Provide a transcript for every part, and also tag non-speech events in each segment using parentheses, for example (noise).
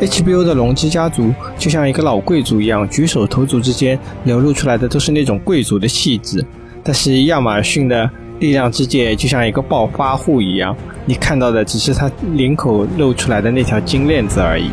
HBO 的龙之家族就像一个老贵族一样，举手投足之间流露出来的都是那种贵族的气质。但是亚马逊的力量之戒就像一个暴发户一样，你看到的只是他领口露出来的那条金链子而已。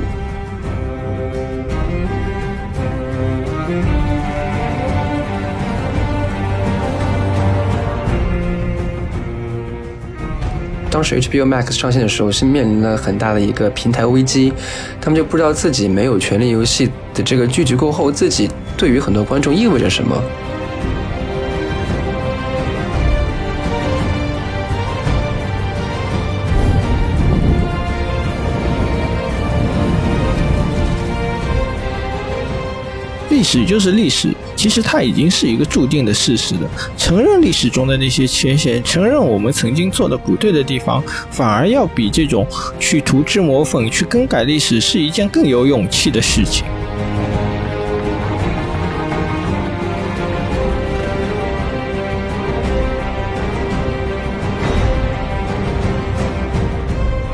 当时 HBO Max 上线的时候，是面临了很大的一个平台危机，他们就不知道自己没有《权力游戏》的这个剧集过后，自己对于很多观众意味着什么。史就是历史，其实它已经是一个注定的事实了。承认历史中的那些缺陷，承认我们曾经做的不对的地方，反而要比这种去涂脂抹粉、去更改历史，是一件更有勇气的事情。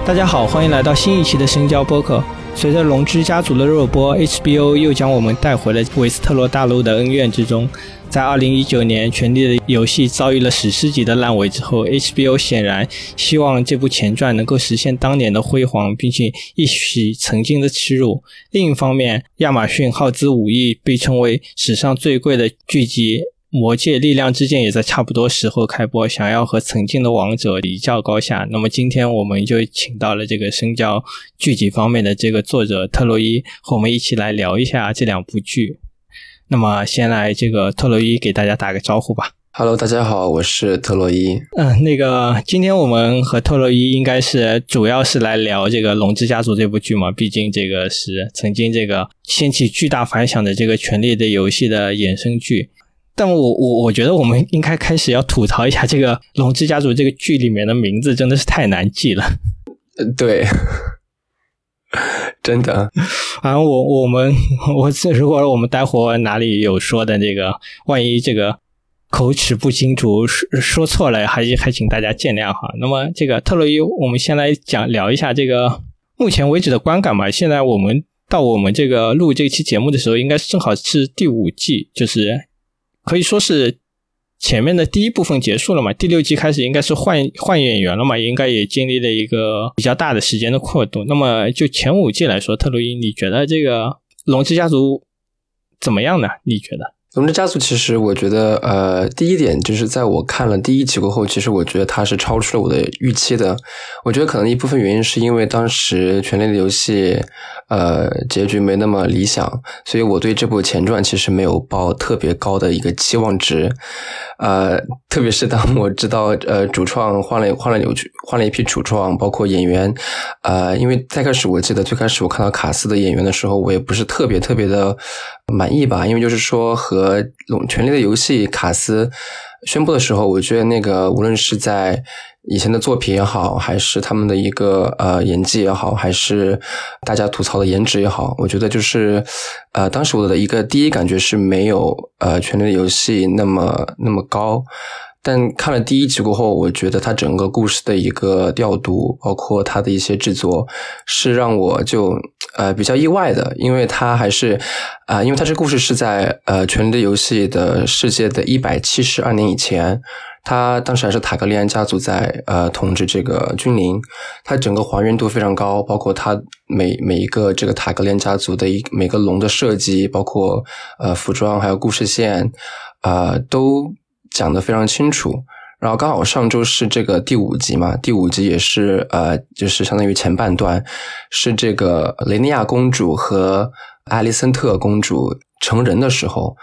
大家好，欢迎来到新一期的深交播客。随着《龙之家族》的热播，HBO 又将我们带回了维斯特洛大陆的恩怨之中。在2019年，《权力的游戏》遭遇了史诗级的烂尾之后，HBO 显然希望这部前传能够实现当年的辉煌，并且一洗曾经的耻辱。另一方面，亚马逊耗资五亿，被称为史上最贵的剧集。魔界力量之剑也在差不多时候开播，想要和曾经的王者一较高下。那么今天我们就请到了这个深交剧集方面的这个作者特洛伊，和我们一起来聊一下这两部剧。那么先来这个特洛伊给大家打个招呼吧。Hello，大家好，我是特洛伊。嗯，那个今天我们和特洛伊应该是主要是来聊这个《龙之家族》这部剧嘛，毕竟这个是曾经这个掀起巨大反响的这个《权力的游戏》的衍生剧。但我我我觉得我们应该开始要吐槽一下这个《龙之家族》这个剧里面的名字真的是太难记了。(laughs) 对，(laughs) 真的。反正我我们我如果我们待会哪里有说的这个，万一这个口齿不清楚说说错了，还还请大家见谅哈。那么这个特洛伊，我们先来讲聊一下这个目前为止的观感吧。现在我们到我们这个录这期节目的时候，应该是正好是第五季，就是。可以说是前面的第一部分结束了嘛？第六季开始应该是换换演员了嘛？应该也经历了一个比较大的时间的过渡。那么就前五季来说，特洛伊，你觉得这个《龙之家族》怎么样呢？你觉得？《龙之家族》其实我觉得，呃，第一点就是在我看了第一集过后，其实我觉得它是超出了我的预期的。我觉得可能一部分原因是因为当时《权力的游戏》呃结局没那么理想，所以我对这部前传其实没有抱特别高的一个期望值。呃，特别是当我知道呃主创换了换了有换了一批主创，包括演员，呃，因为最开始我记得最开始我看到卡斯的演员的时候，我也不是特别特别的满意吧，因为就是说和《龙权力的游戏》卡斯宣布的时候，我觉得那个无论是在以前的作品也好，还是他们的一个呃演技也好，还是大家吐槽的颜值也好，我觉得就是呃当时我的一个第一感觉是没有呃《权力的游戏》那么那么高。但看了第一集过后，我觉得它整个故事的一个调度，包括它的一些制作，是让我就呃比较意外的，因为它还是啊，因为它这故事是在呃《权力的游戏》的世界的一百七十二年以前。他当时还是塔格利安家族在呃统治这个君临，它整个还原度非常高，包括它每每一个这个塔格利安家族的一每个龙的设计，包括呃服装还有故事线，啊都讲得非常清楚。然后刚好上周是这个第五集嘛，第五集也是呃就是相当于前半段是这个雷尼亚公主和艾丽森特公主成人的时候。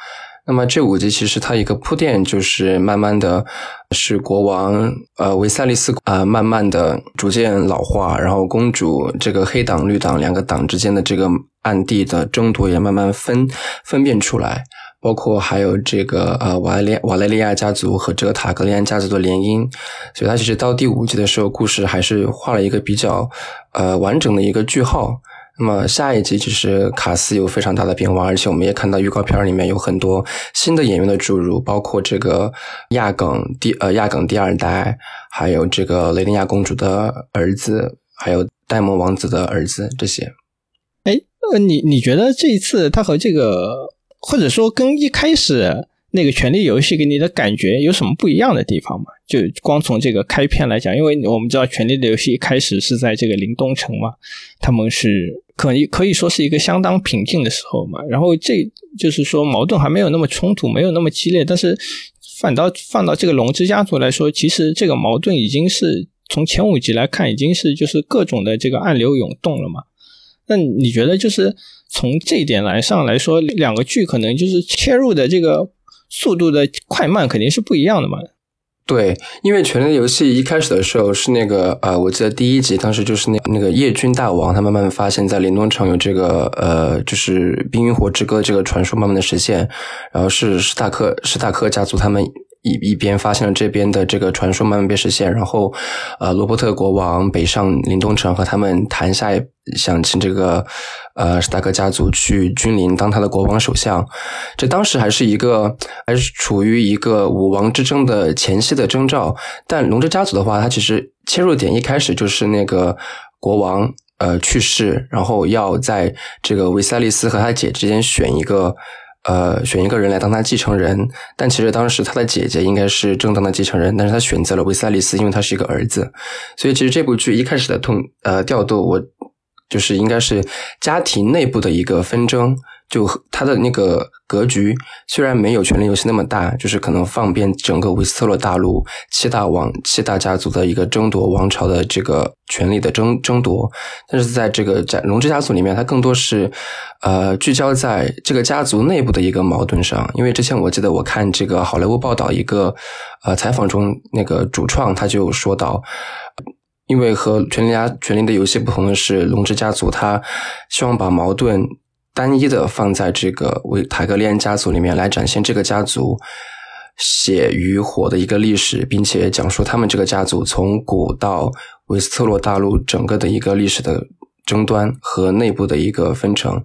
那么这五集其实它一个铺垫就是慢慢的，是国王呃维塞利斯呃慢慢的逐渐老化，然后公主这个黑党绿党两个党之间的这个暗地的争夺也慢慢分分辨出来，包括还有这个呃瓦莱瓦莱利亚家族和这个塔格利安家族的联姻，所以它其实到第五集的时候，故事还是画了一个比较呃完整的一个句号。那么下一集其实卡斯有非常大的变化，而且我们也看到预告片里面有很多新的演员的注入，包括这个亚梗第呃亚梗第二代，还有这个雷尼亚公主的儿子，还有戴蒙王子的儿子这些。哎，呃，你你觉得这一次他和这个，或者说跟一开始那个《权力游戏》给你的感觉有什么不一样的地方吗？就光从这个开篇来讲，因为我们知道《权力的游戏》一开始是在这个林东城嘛，他们是可以可以说是一个相当平静的时候嘛，然后这就是说矛盾还没有那么冲突，没有那么激烈，但是反倒放到这个龙之家族来说，其实这个矛盾已经是从前五集来看，已经是就是各种的这个暗流涌动了嘛。那你觉得就是从这一点来上来说，两个剧可能就是切入的这个速度的快慢肯定是不一样的嘛？对，因为《权力的游戏》一开始的时候是那个呃，我记得第一集当时就是那那个叶军大王，他慢慢发现，在林东城有这个呃，就是《冰与火之歌》这个传说慢慢的实现，然后是史塔克史塔克家族他们。一一边发现了这边的这个传说慢慢被实现，然后，呃，罗伯特国王北上林东城和他们谈下，想请这个呃史达克家族去君临当他的国王首相。这当时还是一个还是处于一个武王之争的前夕的征兆。但龙之家族的话，它其实切入点一开始就是那个国王呃去世，然后要在这个维塞利斯和他姐之间选一个。呃，选一个人来当他继承人，但其实当时他的姐姐应该是正当的继承人，但是他选择了维塞利斯，因为他是一个儿子，所以其实这部剧一开始的痛呃调度，我就是应该是家庭内部的一个纷争。就它的那个格局虽然没有《权力游戏》那么大，就是可能放遍整个维斯特洛大陆七大王、七大家族的一个争夺王朝的这个权力的争争夺，但是在这个家龙之家族里面，它更多是呃聚焦在这个家族内部的一个矛盾上。因为之前我记得我看这个好莱坞报道一个呃采访中，那个主创他就说到，因为和《权力家权力的游戏》不同的是，龙之家族他希望把矛盾。单一的放在这个维塔格利安家族里面来展现这个家族血与火的一个历史，并且讲述他们这个家族从古到维斯特洛大陆整个的一个历史的争端和内部的一个分成。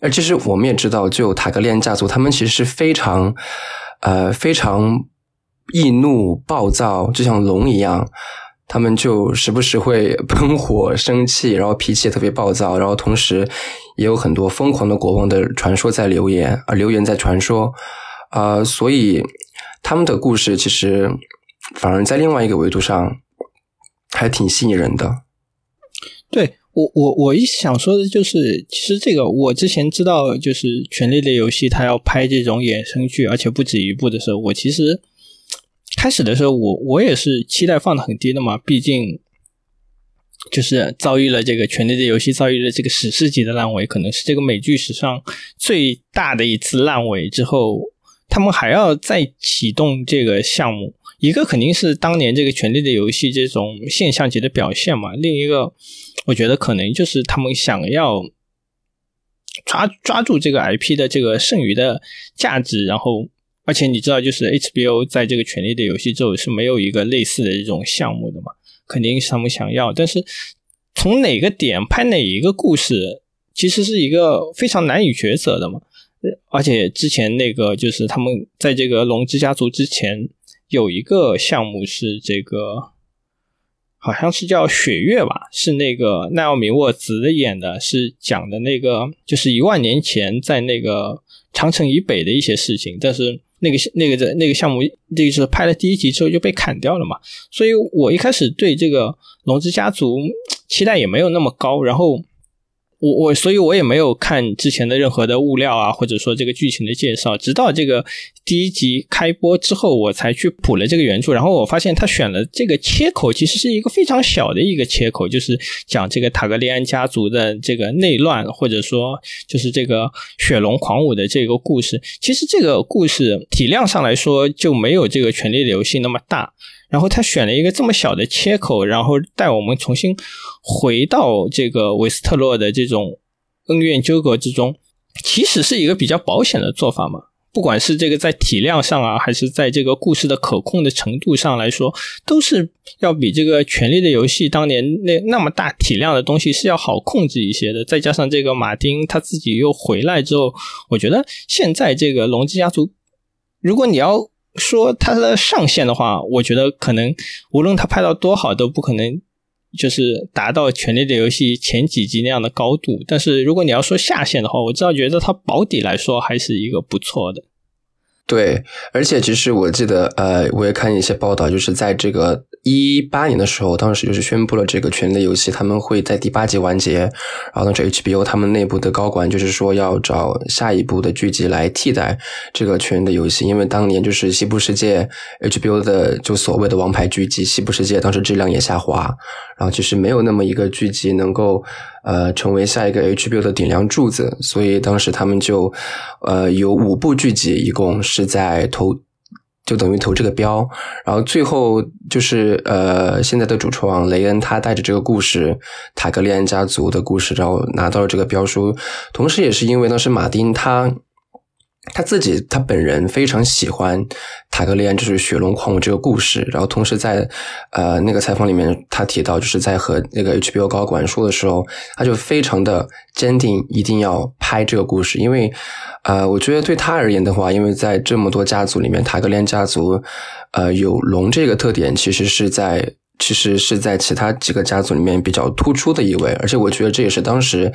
而其实我们也知道，就塔格利安家族，他们其实是非常呃非常易怒暴躁，就像龙一样。他们就时不时会 (laughs) 喷火、生气，然后脾气也特别暴躁，然后同时也有很多疯狂的国王的传说在流言啊，流言在传说啊，所以他们的故事其实反而在另外一个维度上还挺吸引人的。对我，我我一想说的就是，其实这个我之前知道，就是《权力的游戏》他要拍这种衍生剧，而且不止一部的时候，我其实。开始的时候，我我也是期待放的很低的嘛，毕竟就是遭遇了这个《权力的游戏》遭遇了这个史诗级的烂尾，可能是这个美剧史上最大的一次烂尾之后，他们还要再启动这个项目。一个肯定是当年这个《权力的游戏》这种现象级的表现嘛，另一个我觉得可能就是他们想要抓抓住这个 IP 的这个剩余的价值，然后。而且你知道，就是 HBO 在这个《权力的游戏》之后是没有一个类似的这种项目的嘛？肯定是他们想要，但是从哪个点拍哪一个故事，其实是一个非常难以抉择的嘛。而且之前那个就是他们在这个龙之家族之前有一个项目是这个，好像是叫《雪月》吧，是那个奈奥米沃兹演的，是讲的那个就是一万年前在那个长城以北的一些事情，但是。那个那个的那个项目，这个是拍了第一集之后就被砍掉了嘛，所以我一开始对这个龙之家族期待也没有那么高，然后。我我所以，我也没有看之前的任何的物料啊，或者说这个剧情的介绍。直到这个第一集开播之后，我才去补了这个原著。然后我发现他选了这个切口，其实是一个非常小的一个切口，就是讲这个塔格利安家族的这个内乱，或者说就是这个雪龙狂舞的这个故事。其实这个故事体量上来说，就没有这个权力的游戏那么大。然后他选了一个这么小的切口，然后带我们重新回到这个维斯特洛的这种恩怨纠葛之中，其实是一个比较保险的做法嘛。不管是这个在体量上啊，还是在这个故事的可控的程度上来说，都是要比这个《权力的游戏》当年那那么大体量的东西是要好控制一些的。再加上这个马丁他自己又回来之后，我觉得现在这个龙之家族，如果你要。说它的上限的话，我觉得可能无论它拍到多好，都不可能就是达到《权力的游戏》前几集那样的高度。但是如果你要说下限的话，我至少觉得它保底来说还是一个不错的。对，而且其实我记得，呃，我也看一些报道，就是在这个一八年的时候，当时就是宣布了这个《权力的游戏》，他们会在第八集完结，然后当时 HBO 他们内部的高管就是说要找下一部的剧集来替代这个《权力的游戏》，因为当年就是《西部世界》HBO 的就所谓的王牌剧集《西部世界》，当时质量也下滑，然后其实没有那么一个剧集能够。呃，成为下一个 HBO 的顶梁柱子，所以当时他们就，呃，有五部剧集，一共是在投，就等于投这个标，然后最后就是呃，现在的主创雷恩他带着这个故事，塔格利安家族的故事，然后拿到了这个标书，同时也是因为当时马丁他。他自己，他本人非常喜欢塔格利安就是雪龙矿物这个故事，然后同时在呃那个采访里面，他提到就是在和那个 HBO 高管说的时候，他就非常的坚定，一定要拍这个故事，因为呃，我觉得对他而言的话，因为在这么多家族里面，塔格利安家族呃有龙这个特点，其实是在其实是在其他几个家族里面比较突出的一位，而且我觉得这也是当时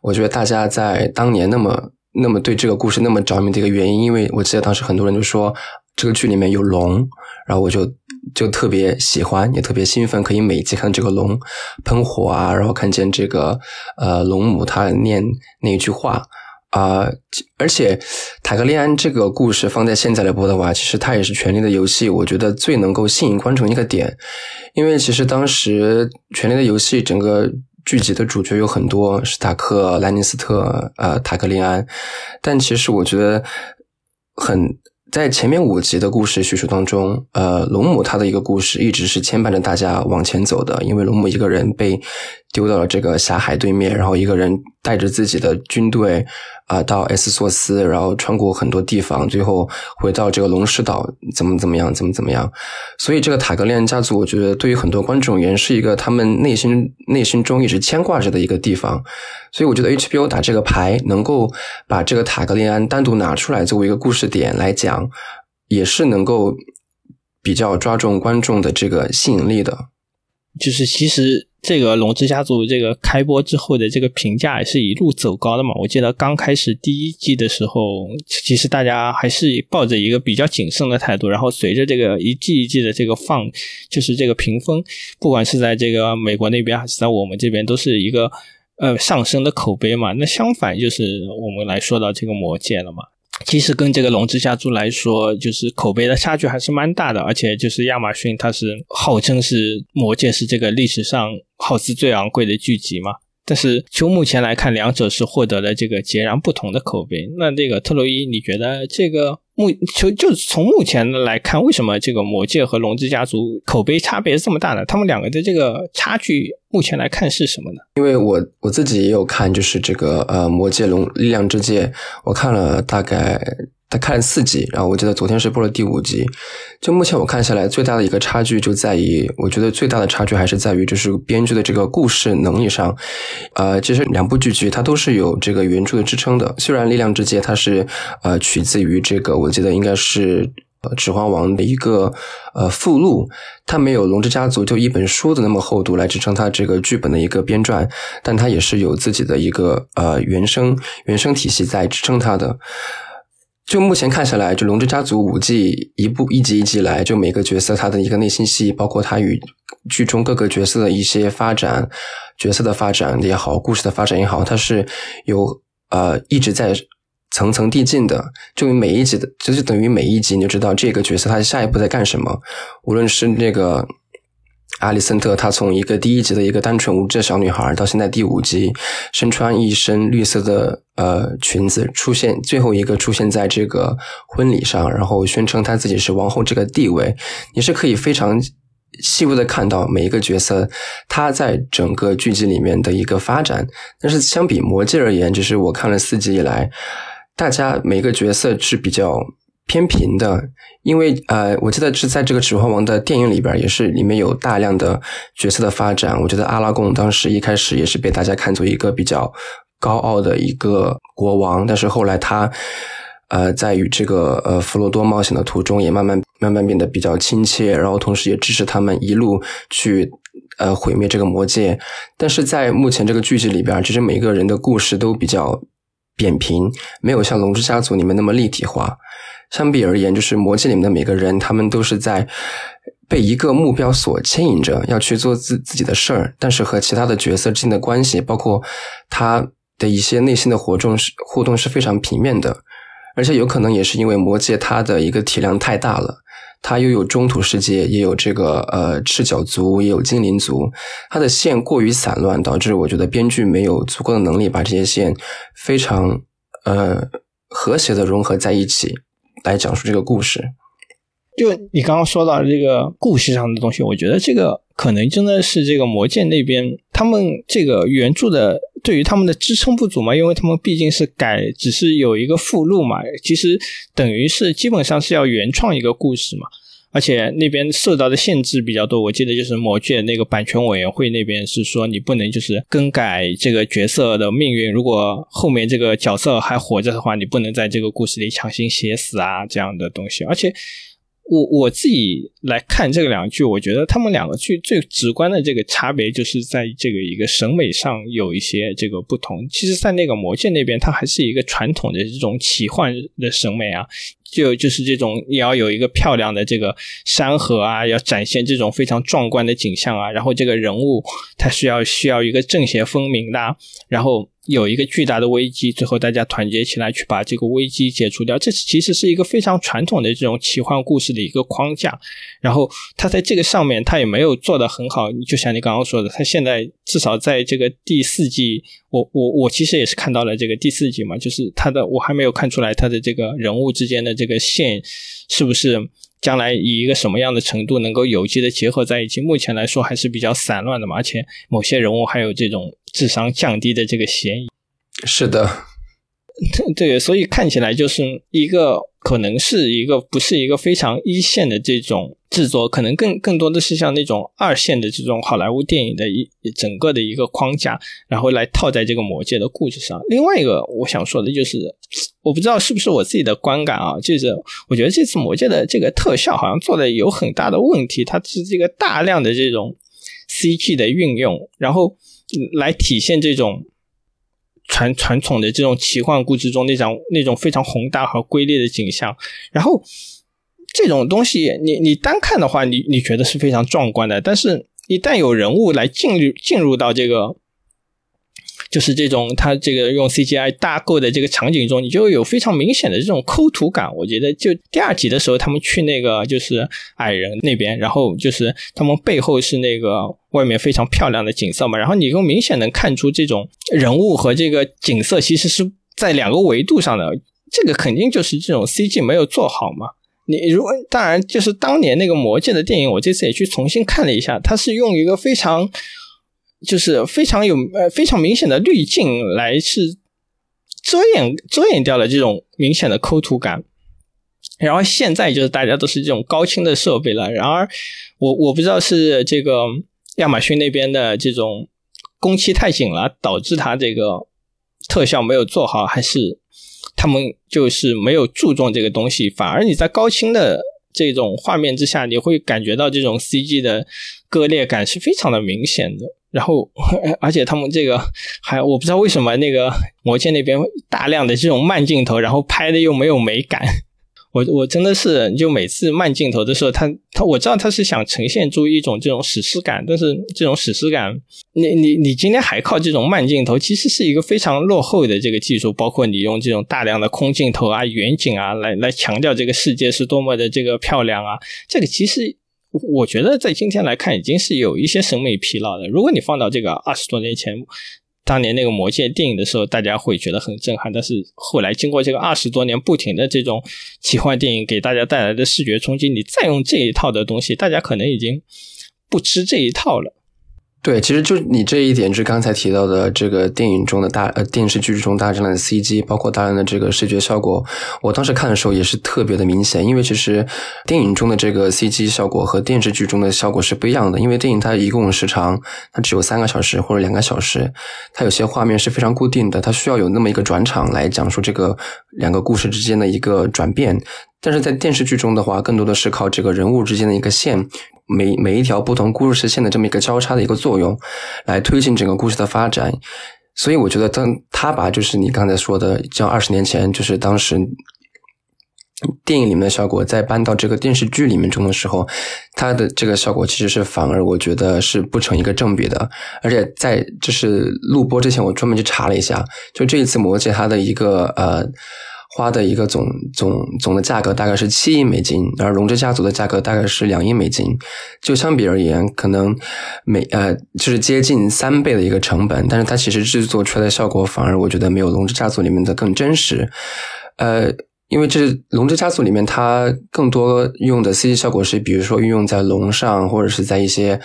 我觉得大家在当年那么。那么对这个故事那么着迷的一个原因，因为我记得当时很多人就说这个剧里面有龙，然后我就就特别喜欢，也特别兴奋，可以每集看这个龙喷火啊，然后看见这个呃龙母她念那一句话啊，而且塔格利安这个故事放在现在来播的话，其实它也是《权力的游戏》，我觉得最能够吸引观众一个点，因为其实当时《权力的游戏》整个。剧集的主角有很多，史塔克、兰尼斯特、呃，塔克利安，但其实我觉得很在前面五集的故事叙述当中，呃，龙母她的一个故事一直是牵绊着大家往前走的，因为龙母一个人被丢到了这个狭海对面，然后一个人带着自己的军队。啊，到 S 索斯，然后穿过很多地方，最后回到这个龙石岛，怎么怎么样，怎么怎么样？所以这个塔格利安家族，我觉得对于很多观众而言是一个他们内心内心中一直牵挂着的一个地方。所以我觉得 HBO 打这个牌，能够把这个塔格利安单独拿出来作为一个故事点来讲，也是能够比较抓中观众的这个吸引力的。就是其实。这个《龙之家族》这个开播之后的这个评价也是一路走高的嘛。我记得刚开始第一季的时候，其实大家还是抱着一个比较谨慎的态度。然后随着这个一季一季的这个放，就是这个评分，不管是在这个美国那边还是在我们这边，都是一个呃上升的口碑嘛。那相反，就是我们来说到这个《魔戒》了嘛。其实跟这个龙之家族来说，就是口碑的差距还是蛮大的，而且就是亚马逊它是号称是魔戒是这个历史上耗资最昂贵的剧集嘛，但是就目前来看，两者是获得了这个截然不同的口碑。那这个特洛伊，你觉得这个？目就就从目前来看，为什么这个魔戒和龙之家族口碑差别这么大的？他们两个的这个差距，目前来看是什么呢？因为我我自己也有看，就是这个呃魔界龙力量之戒，我看了大概。他看了四集，然后我记得昨天是播了第五集。就目前我看下来，最大的一个差距就在于，我觉得最大的差距还是在于，就是编剧的这个故事能力上。呃，其实两部剧集它都是有这个原著的支撑的。虽然《力量之戒》它是呃取自于这个，我记得应该是《指环王》的一个呃附录，它没有《龙之家族》就一本书的那么厚度来支撑它这个剧本的一个编撰，但它也是有自己的一个呃原生原生体系在支撑它的。就目前看下来，就《龙之家族》五季一部一集一集来，就每个角色他的一个内心戏，包括他与剧中各个角色的一些发展、角色的发展也好，故事的发展也好，它是有呃一直在层层递进的。就每一集的，就是等于每一集你就知道这个角色他下一步在干什么，无论是那个。阿里森特，她从一个第一集的一个单纯无知的小女孩，到现在第五集身穿一身绿色的呃裙子，出现最后一个出现在这个婚礼上，然后宣称她自己是王后这个地位，你是可以非常细微的看到每一个角色他在整个剧集里面的一个发展。但是相比魔戒而言，就是我看了四集以来，大家每个角色是比较。偏平的，因为呃，我记得是在这个《指环王》的电影里边，也是里面有大量的角色的发展。我觉得阿拉贡当时一开始也是被大家看作一个比较高傲的一个国王，但是后来他呃，在与这个呃弗罗多冒险的途中，也慢慢慢慢变得比较亲切，然后同时也支持他们一路去呃毁灭这个魔界。但是在目前这个剧集里边，其实每个人的故事都比较扁平，没有像《龙之家族》里面那么立体化。相比而言，就是魔界里面的每个人，他们都是在被一个目标所牵引着，要去做自自己的事儿。但是和其他的角色之间的关系，包括他的一些内心的活动是互动是非常平面的。而且有可能也是因为魔界它的一个体量太大了，它又有中土世界，也有这个呃赤脚族，也有精灵族，它的线过于散乱，导致我觉得编剧没有足够的能力把这些线非常呃和谐的融合在一起。来讲述这个故事，就你刚刚说到这个故事上的东西，我觉得这个可能真的是这个魔剑那边他们这个原著的对于他们的支撑不足嘛，因为他们毕竟是改，只是有一个附录嘛，其实等于是基本上是要原创一个故事嘛。而且那边受到的限制比较多，我记得就是魔界那个版权委员会那边是说你不能就是更改这个角色的命运，如果后面这个角色还活着的话，你不能在这个故事里强行写死啊这样的东西。而且我我自己来看这个两句，我觉得他们两个剧最直观的这个差别就是在这个一个审美上有一些这个不同。其实，在那个魔界那边，它还是一个传统的这种奇幻的审美啊。就就是这种，也要有一个漂亮的这个山河啊，要展现这种非常壮观的景象啊。然后这个人物他需要需要一个正邪分明的，然后有一个巨大的危机，最后大家团结起来去把这个危机解除掉。这其实是一个非常传统的这种奇幻故事的一个框架。然后他在这个上面他也没有做得很好。就像你刚刚说的，他现在至少在这个第四季。我我我其实也是看到了这个第四季嘛，就是他的我还没有看出来他的这个人物之间的这个线是不是将来以一个什么样的程度能够有机的结合在一起。目前来说还是比较散乱的嘛，而且某些人物还有这种智商降低的这个嫌疑。是的，(laughs) 对，所以看起来就是一个可能是一个不是一个非常一线的这种。制作可能更更多的是像那种二线的这种好莱坞电影的一整个的一个框架，然后来套在这个魔界的故事上。另外一个我想说的就是，我不知道是不是我自己的观感啊，就是我觉得这次魔界的这个特效好像做的有很大的问题，它是这个大量的这种 CG 的运用，然后来体现这种传传统的这种奇幻故事中那种那种非常宏大和瑰丽的景象，然后。这种东西，你你单看的话，你你觉得是非常壮观的。但是，一旦有人物来进入进入到这个，就是这种他这个用 CGI 搭构的这个场景中，你就有非常明显的这种抠图感。我觉得，就第二集的时候，他们去那个就是矮人那边，然后就是他们背后是那个外面非常漂亮的景色嘛，然后你又明显能看出这种人物和这个景色其实是在两个维度上的。这个肯定就是这种 CG 没有做好嘛。你如果当然就是当年那个魔戒的电影，我这次也去重新看了一下，它是用一个非常就是非常有呃非常明显的滤镜来是遮掩遮掩掉了这种明显的抠图感。然后现在就是大家都是这种高清的设备了。然而我我不知道是这个亚马逊那边的这种工期太紧了，导致它这个特效没有做好，还是。他们就是没有注重这个东西，反而你在高清的这种画面之下，你会感觉到这种 CG 的割裂感是非常的明显的。然后，而且他们这个还我不知道为什么那个魔戒那边大量的这种慢镜头，然后拍的又没有美感。我我真的是，就每次慢镜头的时候，他他我知道他是想呈现出一种这种史诗感，但是这种史诗感，你你你今天还靠这种慢镜头，其实是一个非常落后的这个技术。包括你用这种大量的空镜头啊、远景啊，来来强调这个世界是多么的这个漂亮啊，这个其实我觉得在今天来看已经是有一些审美疲劳的。如果你放到这个二十多年前。当年那个魔戒电影的时候，大家会觉得很震撼，但是后来经过这个二十多年不停的这种奇幻电影给大家带来的视觉冲击，你再用这一套的东西，大家可能已经不吃这一套了。对，其实就你这一点，是刚才提到的这个电影中的大呃电视剧中大量的 CG，包括大量的这个视觉效果，我当时看的时候也是特别的明显。因为其实电影中的这个 CG 效果和电视剧中的效果是不一样的。因为电影它一共时长它只有三个小时或者两个小时，它有些画面是非常固定的，它需要有那么一个转场来讲述这个两个故事之间的一个转变。但是在电视剧中的话，更多的是靠这个人物之间的一个线。每每一条不同故事线的这么一个交叉的一个作用，来推进整个故事的发展。所以我觉得，当他把就是你刚才说的，像二十年前，就是当时电影里面的效果，再搬到这个电视剧里面中的时候，它的这个效果其实是反而我觉得是不成一个正比的。而且在就是录播之前，我专门去查了一下，就这一次《魔戒》它的一个呃。花的一个总总总的价格大概是七亿美金，而《龙之家族》的价格大概是两亿美金，就相比而言，可能每呃就是接近三倍的一个成本，但是它其实制作出来的效果反而我觉得没有《龙之家族》里面的更真实，呃。因为这《龙之家族》里面，它更多用的 CG 效果是，比如说运用在龙上，或者是在一些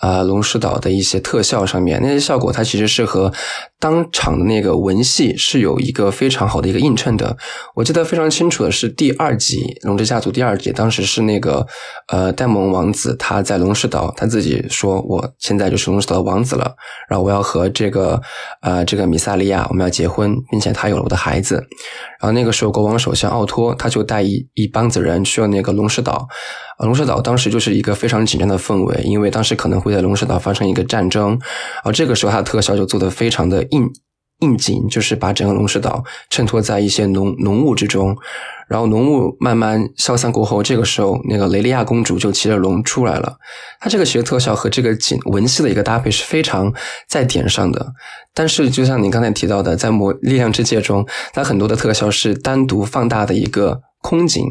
啊龙石岛的一些特效上面，那些效果它其实是和当场的那个文戏是有一个非常好的一个映衬的。我记得非常清楚的是第二集《龙之家族》第二集，当时是那个呃戴蒙王子他在龙石岛，他自己说我现在就是龙石岛的王子了，然后我要和这个呃这个米萨利亚我们要结婚，并且他有了我的孩子。然后那个时候，国王首相奥托他就带一一帮子人去了那个龙石岛。龙石岛当时就是一个非常紧张的氛围，因为当时可能会在龙石岛发生一个战争。而这个时候，他的特效就做的非常的硬应景，就是把整个龙石岛衬托在一些浓浓雾之中。然后浓雾慢慢消散过后，这个时候那个雷利亚公主就骑着龙出来了。它这个学特效和这个景文戏的一个搭配是非常在点上的。但是就像你刚才提到的，在魔力量之界中，它很多的特效是单独放大的一个空景，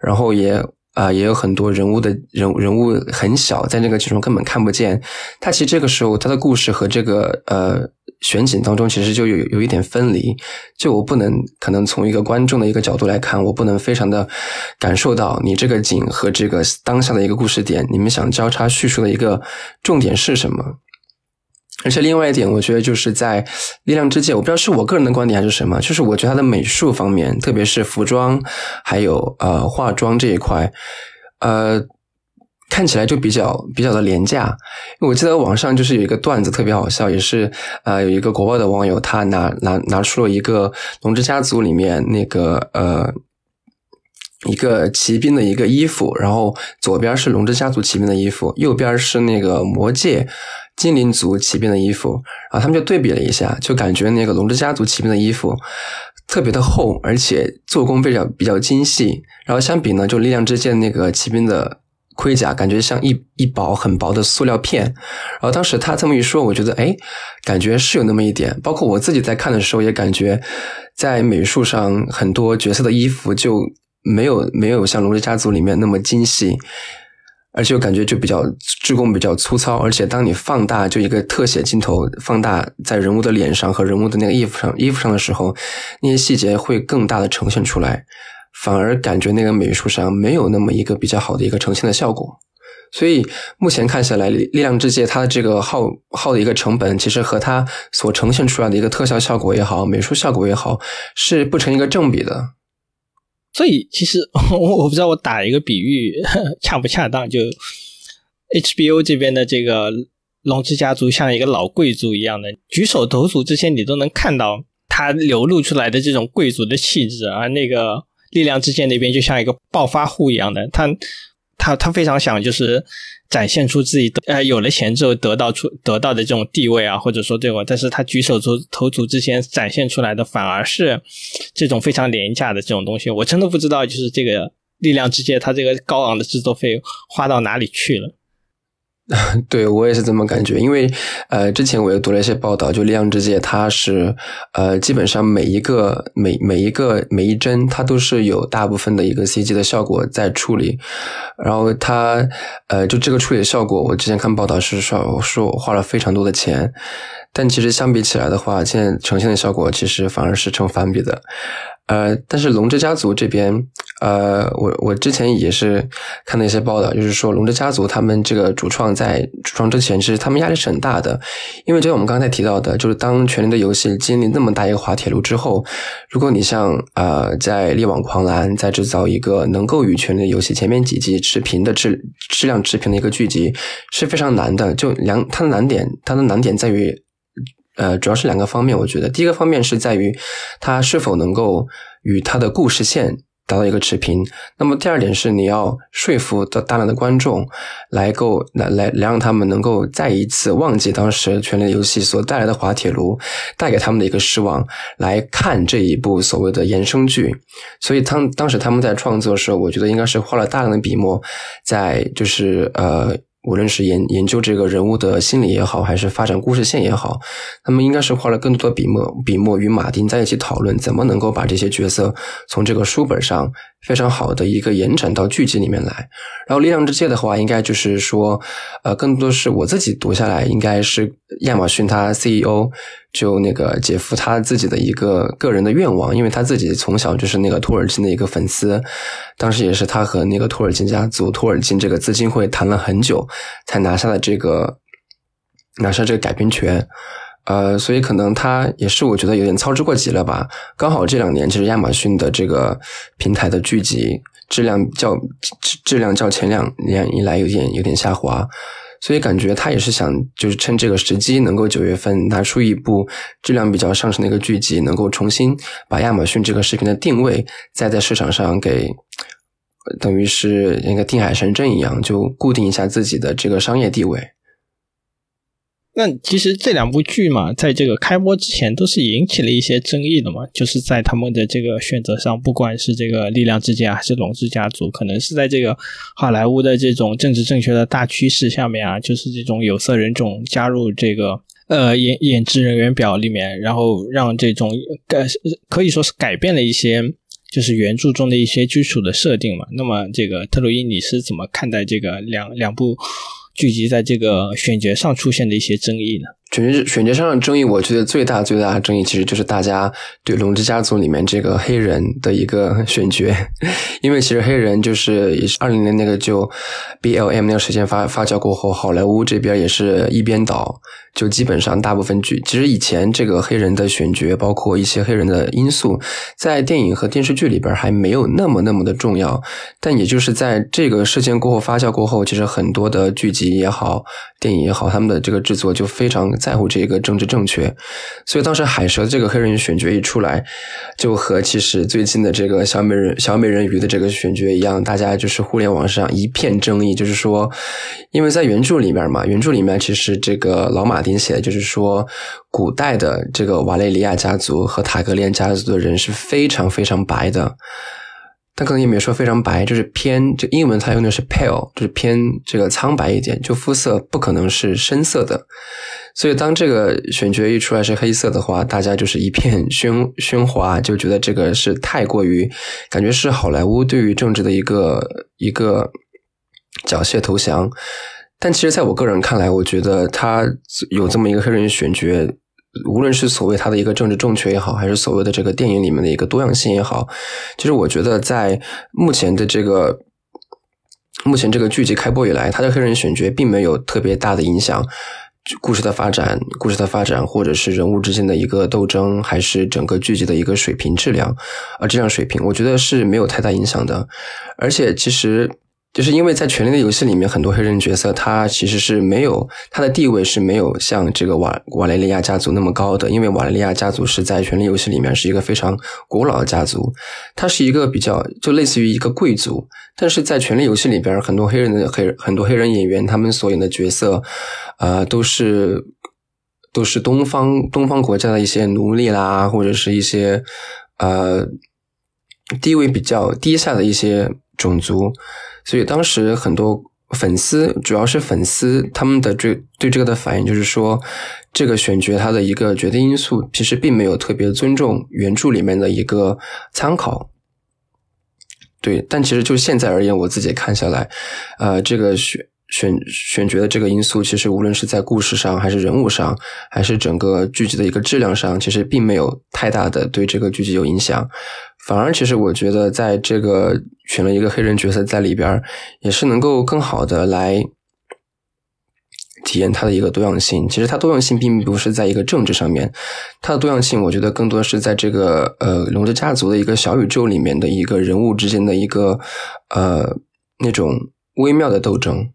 然后也啊也有很多人物的人人物很小，在那个剧中根本看不见。它其实这个时候它的故事和这个呃。选景当中其实就有有一点分离，就我不能可能从一个观众的一个角度来看，我不能非常的感受到你这个景和这个当下的一个故事点，你们想交叉叙述的一个重点是什么？而且另外一点，我觉得就是在《力量之界》，我不知道是我个人的观点还是什么，就是我觉得它的美术方面，特别是服装还有呃化妆这一块，呃。看起来就比较比较的廉价，我记得网上就是有一个段子特别好笑，也是呃有一个国外的网友他拿拿拿出了一个龙之家族里面那个呃一个骑兵的一个衣服，然后左边是龙之家族骑兵的衣服，右边是那个魔界精灵族骑兵的衣服，然后他们就对比了一下，就感觉那个龙之家族骑兵的衣服特别的厚，而且做工比较比较精细，然后相比呢，就力量之剑那个骑兵的。盔甲感觉像一一薄很薄的塑料片，然后当时他这么一说，我觉得哎，感觉是有那么一点。包括我自己在看的时候，也感觉在美术上很多角色的衣服就没有没有像《龙之家族》里面那么精细，而且感觉就比较制工比较粗糙。而且当你放大就一个特写镜头放大在人物的脸上和人物的那个衣服上衣服上的时候，那些细节会更大的呈现出来。反而感觉那个美术上没有那么一个比较好的一个呈现的效果，所以目前看下来，力量之界它的这个耗耗的一个成本，其实和它所呈现出来的一个特效效果也好，美术效果也好，是不成一个正比的。所以其实 (laughs) 我我不知道我打一个比喻 (laughs) 恰不恰当，就 HBO 这边的这个龙之家族像一个老贵族一样的，举手投足之间你都能看到他流露出来的这种贵族的气质，而那个。力量之剑那边就像一个暴发户一样的，他他他非常想就是展现出自己的呃有了钱之后得到出得到的这种地位啊，或者说对我，但是他举手投投足之间展现出来的反而是这种非常廉价的这种东西，我真的不知道就是这个力量之剑它这个高昂的制作费花到哪里去了。(laughs) 对我也是这么感觉，因为呃，之前我也读了一些报道，就《力量之界》，它是呃，基本上每一个每每一个每一帧，它都是有大部分的一个 CG 的效果在处理，然后它呃，就这个处理的效果，我之前看报道是说说我花了非常多的钱，但其实相比起来的话，现在呈现的效果其实反而是成反比的。呃，但是龙之家族这边，呃，我我之前也是看到一些报道，就是说龙之家族他们这个主创在主创之前，其实他们压力是很大的，因为就像我们刚才提到的，就是当《权力的游戏》经历那么大一个滑铁卢之后，如果你像呃在《力挽狂澜》再制造一个能够与《权力的游戏》前面几季持平的质质量持平的一个剧集，是非常难的。就两它的难点，它的难点在于。呃，主要是两个方面，我觉得第一个方面是在于它是否能够与它的故事线达到一个持平。那么第二点是你要说服的大量的观众来够来来来让他们能够再一次忘记当时《权力的游戏》所带来的滑铁卢带给他们的一个失望，来看这一部所谓的衍生剧。所以当当时他们在创作的时候，我觉得应该是花了大量的笔墨在就是呃。无论是研研究这个人物的心理也好，还是发展故事线也好，他们应该是花了更多的笔墨，笔墨与马丁在一起讨论，怎么能够把这些角色从这个书本上。非常好的一个延展到剧集里面来，然后《力量之戒》的话，应该就是说，呃，更多是我自己读下来，应该是亚马逊他 CEO 就那个姐夫他自己的一个个人的愿望，因为他自己从小就是那个托尔金的一个粉丝，当时也是他和那个托尔金家族、托尔金这个资金会谈了很久，才拿下了这个拿下这个改编权。呃，所以可能它也是我觉得有点操之过急了吧。刚好这两年其实亚马逊的这个平台的剧集质量较质质量较前两年以来有点有点下滑，所以感觉他也是想就是趁这个时机，能够九月份拿出一部质量比较上乘的一个剧集，能够重新把亚马逊这个视频的定位再在市场上给等于是那个定海神针一样，就固定一下自己的这个商业地位。那其实这两部剧嘛，在这个开播之前都是引起了一些争议的嘛，就是在他们的这个选择上，不管是这个力量之家还是龙之家族，可能是在这个好莱坞的这种政治正确的大趋势下面啊，就是这种有色人种加入这个呃演演职人员表里面，然后让这种改可以说是改变了一些就是原著中的一些基础的设定嘛。那么这个特洛伊，你是怎么看待这个两两部？聚集在这个选角上出现的一些争议呢？选角选角上的争议，我觉得最大最大的争议其实就是大家对《龙之家族》里面这个黑人的一个选角，因为其实黑人就是也是二零年那个就 B L M 那个事件发发酵过后，好莱坞这边也是一边倒，就基本上大部分剧，其实以前这个黑人的选角，包括一些黑人的因素，在电影和电视剧里边还没有那么那么的重要，但也就是在这个事件过后发酵过后，其实很多的剧集也好，电影也好，他们的这个制作就非常。在乎这个政治正确，所以当时海蛇这个黑人选角一出来，就和其实最近的这个小美人小美人鱼的这个选角一样，大家就是互联网上一片争议，就是说，因为在原著里面嘛，原著里面其实这个老马丁写的就是说，古代的这个瓦雷利亚家族和塔格连家族的人是非常非常白的。他可能也没说非常白，就是偏这英文他用的是 pale，就是偏这个苍白一点，就肤色不可能是深色的。所以当这个选角一出来是黑色的话，大家就是一片 (laughs) 喧喧哗，就觉得这个是太过于感觉是好莱坞对于政治的一个一个缴械投降。但其实在我个人看来，我觉得他有这么一个黑人选角。无论是所谓他的一个政治正确也好，还是所谓的这个电影里面的一个多样性也好，其实我觉得在目前的这个目前这个剧集开播以来，他的黑人选角并没有特别大的影响故事的发展，故事的发展，或者是人物之间的一个斗争，还是整个剧集的一个水平质量啊质量水平，我觉得是没有太大影响的。而且其实。就是因为在《权力的游戏》里面，很多黑人角色他其实是没有他的地位是没有像这个瓦瓦雷利亚家族那么高的，因为瓦雷利亚家族是在《权力游戏》里面是一个非常古老的家族，它是一个比较就类似于一个贵族，但是在《权力游戏》里边，很多黑人的黑很多黑人演员他们所演的角色，呃，都是都是东方东方国家的一些奴隶啦，或者是一些呃地位比较低下的一些种族。所以当时很多粉丝，主要是粉丝，他们的这对这个的反应就是说，这个选角它的一个决定因素，其实并没有特别尊重原著里面的一个参考。对，但其实就现在而言，我自己看下来，呃，这个选选选角的这个因素，其实无论是在故事上，还是人物上，还是整个剧集的一个质量上，其实并没有太大的对这个剧集有影响。反而，其实我觉得，在这个选了一个黑人角色在里边，也是能够更好的来体验它的一个多样性。其实，它多样性并不是在一个政治上面，它的多样性，我觉得更多是在这个呃龙之家族的一个小宇宙里面的一个人物之间的一个呃那种微妙的斗争。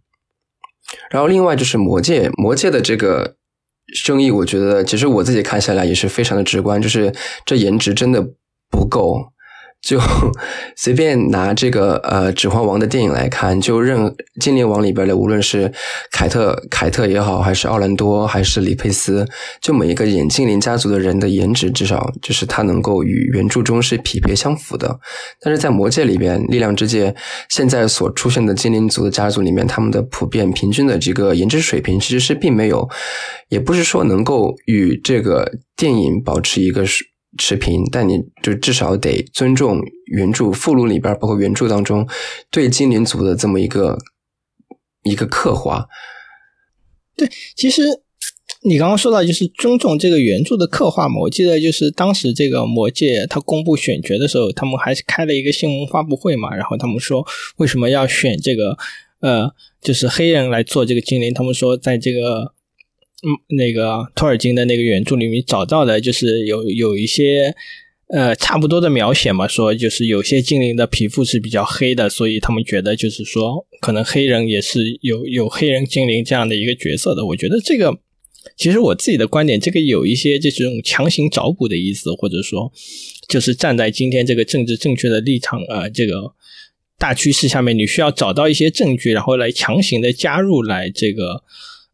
然后，另外就是魔界，魔界的这个争议，我觉得其实我自己看下来也是非常的直观，就是这颜值真的不够。就 (laughs) 随便拿这个呃《指环王》的电影来看，就任《精灵王》里边的，无论是凯特凯特也好，还是奥兰多，还是李佩斯，就每一个演精灵家族的人的颜值，至少就是他能够与原著中是匹配相符的。但是在《魔戒》里边，《力量之戒》现在所出现的精灵族的家族里面，他们的普遍平均的这个颜值水平，其实是并没有，也不是说能够与这个电影保持一个是。持平，但你就至少得尊重原著附录里边，包括原著当中对精灵族的这么一个一个刻画。对，其实你刚刚说到就是尊重这个原著的刻画嘛，我记得就是当时这个魔戒他公布选角的时候，他们还是开了一个新闻发布会嘛，然后他们说为什么要选这个呃，就是黑人来做这个精灵，他们说在这个。嗯，那个托尔金的那个原著里面找到的，就是有有一些呃差不多的描写嘛，说就是有些精灵的皮肤是比较黑的，所以他们觉得就是说可能黑人也是有有黑人精灵这样的一个角色的。我觉得这个其实我自己的观点，这个有一些这种强行找补的意思，或者说就是站在今天这个政治正确的立场啊，这个大趋势下面，你需要找到一些证据，然后来强行的加入来这个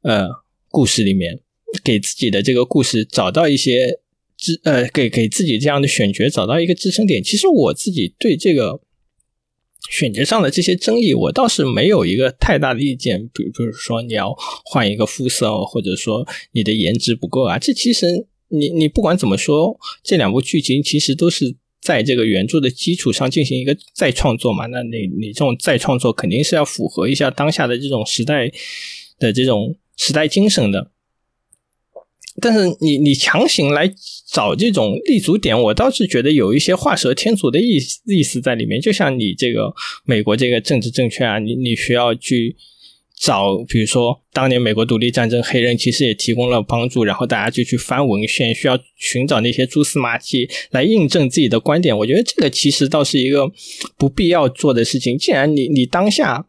呃。故事里面，给自己的这个故事找到一些支呃，给给自己这样的选角找到一个支撑点。其实我自己对这个选角上的这些争议，我倒是没有一个太大的意见。比比如说你要换一个肤色，或者说你的颜值不够啊，这其实你你不管怎么说，这两部剧情其实都是在这个原著的基础上进行一个再创作嘛。那你你这种再创作肯定是要符合一下当下的这种时代的这种。时代精神的，但是你你强行来找这种立足点，我倒是觉得有一些画蛇添足的意意思在里面。就像你这个美国这个政治正确啊，你你需要去找，比如说当年美国独立战争，黑人其实也提供了帮助，然后大家就去翻文献，需要寻找那些蛛丝马迹来印证自己的观点。我觉得这个其实倒是一个不必要做的事情。既然你你当下。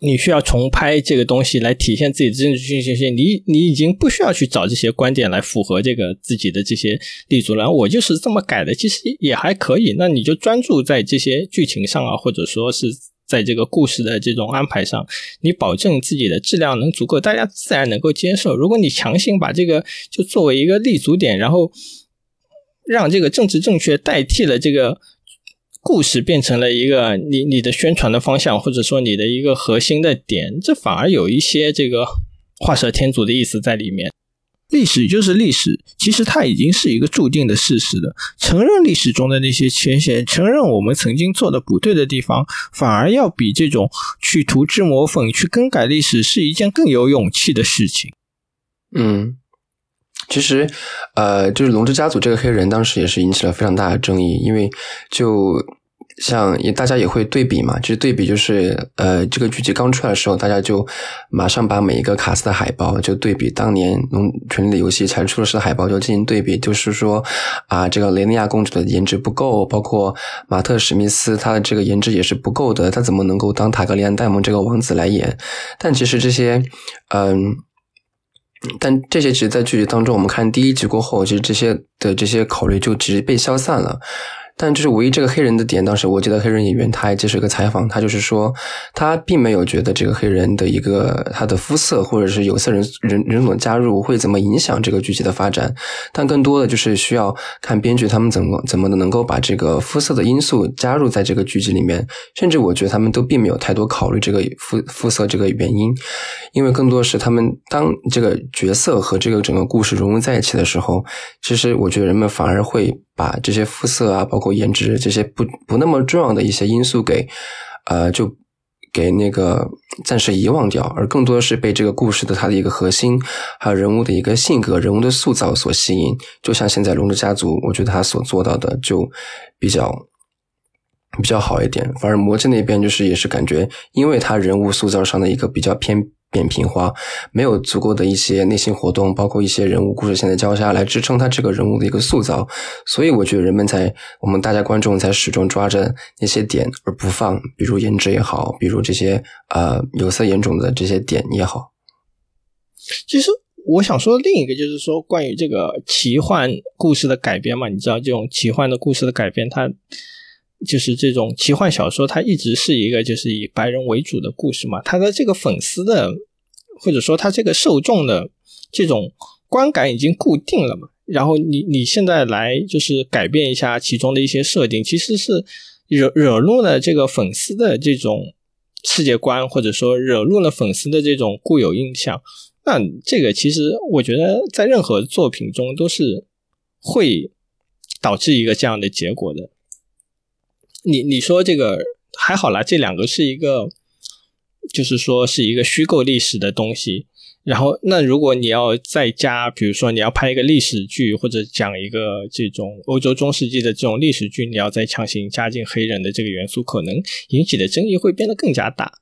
你需要重拍这个东西来体现自己的政治信息性，你你已经不需要去找这些观点来符合这个自己的这些立足了。我就是这么改的，其实也还可以。那你就专注在这些剧情上啊，或者说是在这个故事的这种安排上，你保证自己的质量能足够，大家自然能够接受。如果你强行把这个就作为一个立足点，然后让这个政治正确代替了这个。故事变成了一个你你的宣传的方向，或者说你的一个核心的点，这反而有一些这个画蛇添足的意思在里面。历史就是历史，其实它已经是一个注定的事实了。承认历史中的那些缺陷，承认我们曾经做的不对的地方，反而要比这种去涂脂抹粉、去更改历史是一件更有勇气的事情。嗯。其实，呃，就是龙之家族这个黑人，当时也是引起了非常大的争议，因为就像也大家也会对比嘛，其实对比就是，呃，这个剧集刚出来的时候，大家就马上把每一个卡斯的海报就对比当年《龙权力的游戏》才出的时候海报就进行对比，就是说啊，这个雷尼亚公主的颜值不够，包括马特史密斯他的这个颜值也是不够的，他怎么能够当塔格利安戴蒙这个王子来演？但其实这些，嗯。但这些其实，在剧集当中，我们看第一集过后，其实这些的这些考虑就直接被消散了。但就是唯一这个黑人的点，当时我记得黑人演员他还接受一个采访，他就是说他并没有觉得这个黑人的一个他的肤色或者是有色人人人种加入会怎么影响这个剧集的发展，但更多的就是需要看编剧他们怎么怎么能够把这个肤色的因素加入在这个剧集里面，甚至我觉得他们都并没有太多考虑这个肤肤色这个原因，因为更多是他们当这个角色和这个整个故事融入在一起的时候，其实我觉得人们反而会。把这些肤色啊，包括颜值这些不不那么重要的一些因素给，呃，就给那个暂时遗忘掉，而更多的是被这个故事的它的一个核心，还有人物的一个性格、人物的塑造所吸引。就像现在《龙之家族》，我觉得他所做到的就比较比较好一点。反而《魔戒》那边就是也是感觉，因为他人物塑造上的一个比较偏。扁平化，没有足够的一些内心活动，包括一些人物故事线的交叉来支撑他这个人物的一个塑造，所以我觉得人们在我们大家观众才始终抓着那些点而不放，比如颜值也好，比如这些呃有色眼种的这些点也好。其实我想说另一个就是说关于这个奇幻故事的改编嘛，你知道这种奇幻的故事的改编，它就是这种奇幻小说，它一直是一个就是以白人为主的故事嘛，它的这个粉丝的或者说它这个受众的这种观感已经固定了嘛，然后你你现在来就是改变一下其中的一些设定，其实是惹惹怒了这个粉丝的这种世界观，或者说惹怒了粉丝的这种固有印象。那这个其实我觉得在任何作品中都是会导致一个这样的结果的。你你说这个还好啦，这两个是一个，就是说是一个虚构历史的东西。然后，那如果你要再加，比如说你要拍一个历史剧，或者讲一个这种欧洲中世纪的这种历史剧，你要再强行加进黑人的这个元素，可能引起的争议会变得更加大。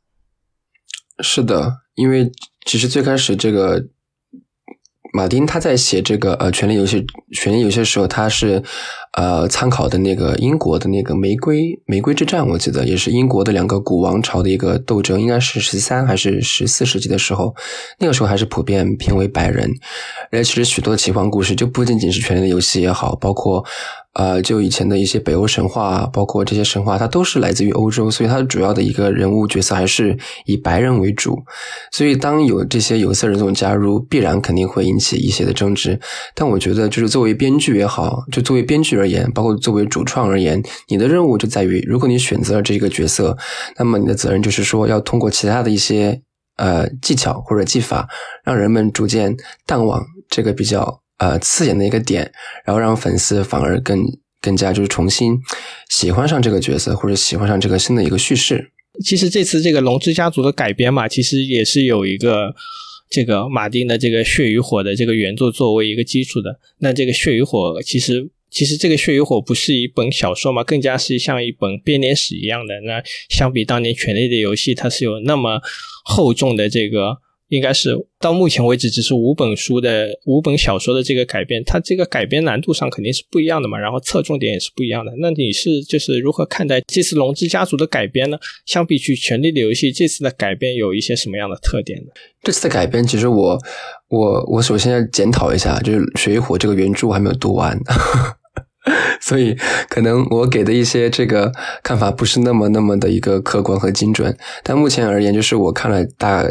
是的，因为。其实最开始这个马丁他在写这个呃《权力游戏》《权力游戏》的时候，他是呃参考的那个英国的那个玫瑰玫瑰之战，我记得也是英国的两个古王朝的一个斗争，应该是十三还是十四世纪的时候，那个时候还是普遍偏为白人。而且其实许多奇幻故事就不仅仅是《权力的游戏》也好，包括。呃，就以前的一些北欧神话，包括这些神话，它都是来自于欧洲，所以它主要的一个人物角色还是以白人为主。所以当有这些有色人种加入，必然肯定会引起一些的争执。但我觉得，就是作为编剧也好，就作为编剧而言，包括作为主创而言，你的任务就在于，如果你选择了这个角色，那么你的责任就是说，要通过其他的一些呃技巧或者技法，让人们逐渐淡忘这个比较。呃，刺眼的一个点，然后让粉丝反而更更加就是重新喜欢上这个角色，或者喜欢上这个新的一个叙事。其实这次这个《龙之家族》的改编嘛，其实也是有一个这个马丁的这个《血与火》的这个原作作为一个基础的。那这个《血与火》其实其实这个《血与火》不是一本小说嘛，更加是像一本编年史一样的。那相比当年《权力的游戏》，它是有那么厚重的这个。应该是到目前为止只是五本书的五本小说的这个改编，它这个改编难度上肯定是不一样的嘛，然后侧重点也是不一样的。那你是就是如何看待这次《龙之家族》的改编呢？相比去《权力的游戏》，这次的改编有一些什么样的特点呢？这次的改编，其实我我我首先要检讨一下，就是《水与火》这个原著我还没有读完。(laughs) 所以，可能我给的一些这个看法不是那么那么的一个客观和精准。但目前而言，就是我看了大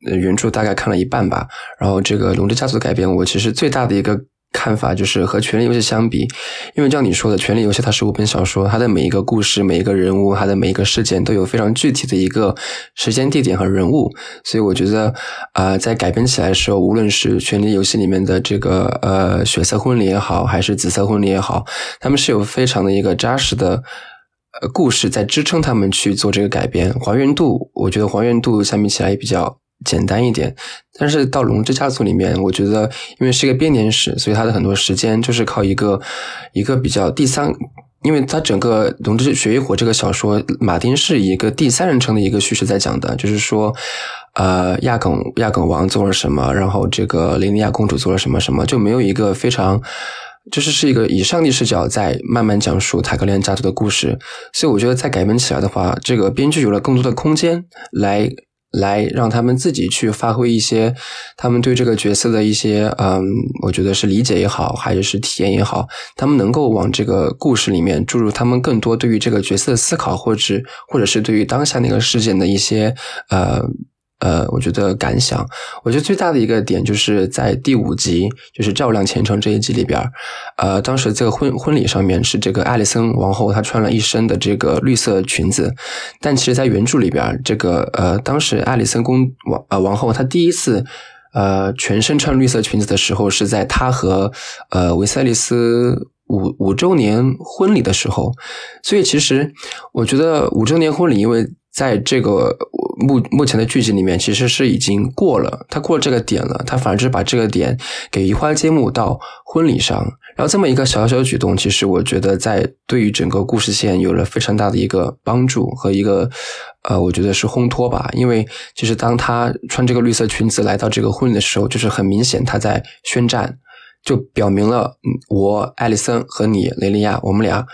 原著大概看了一半吧，然后这个《龙之家族》改编，我其实最大的一个。看法就是和《权力游戏》相比，因为像你说的，《权力游戏》它是五本小说，它的每一个故事、每一个人物、它的每一个事件都有非常具体的一个时间、地点和人物，所以我觉得啊，在改编起来的时候，无论是《权力游戏》里面的这个呃血色婚礼也好，还是紫色婚礼也好，他们是有非常的一个扎实的呃故事在支撑他们去做这个改编，还原度，我觉得还原度相比起来也比较。简单一点，但是到《龙之家族》里面，我觉得因为是一个编年史，所以它的很多时间就是靠一个一个比较第三，因为它整个《龙之血与火》这个小说，马丁是一个第三人称的一个叙事在讲的，就是说，呃，亚梗亚梗王做了什么，然后这个琳尼亚公主做了什么什么，就没有一个非常，就是是一个以上帝视角在慢慢讲述塔格利安家族的故事，所以我觉得在改编起来的话，这个编剧有了更多的空间来。来让他们自己去发挥一些他们对这个角色的一些，嗯，我觉得是理解也好，还是体验也好，他们能够往这个故事里面注入他们更多对于这个角色的思考，或者或者是对于当下那个事件的一些，呃。呃，我觉得感想，我觉得最大的一个点就是在第五集，就是照亮前程这一集里边，呃，当时这个婚婚礼上面是这个艾丽森王后她穿了一身的这个绿色裙子，但其实，在原著里边，这个呃，当时艾丽森公王呃王后她第一次呃全身穿绿色裙子的时候，是在她和呃维塞利斯五五周年婚礼的时候，所以其实我觉得五周年婚礼，因为在这个。目目前的剧集里面其实是已经过了，他过了这个点了，他反而是把这个点给移花接木到婚礼上，然后这么一个小小的举动，其实我觉得在对于整个故事线有了非常大的一个帮助和一个呃，我觉得是烘托吧，因为其实当他穿这个绿色裙子来到这个婚礼的时候，就是很明显他在宣战，就表明了我艾丽森和你雷利亚，我们俩。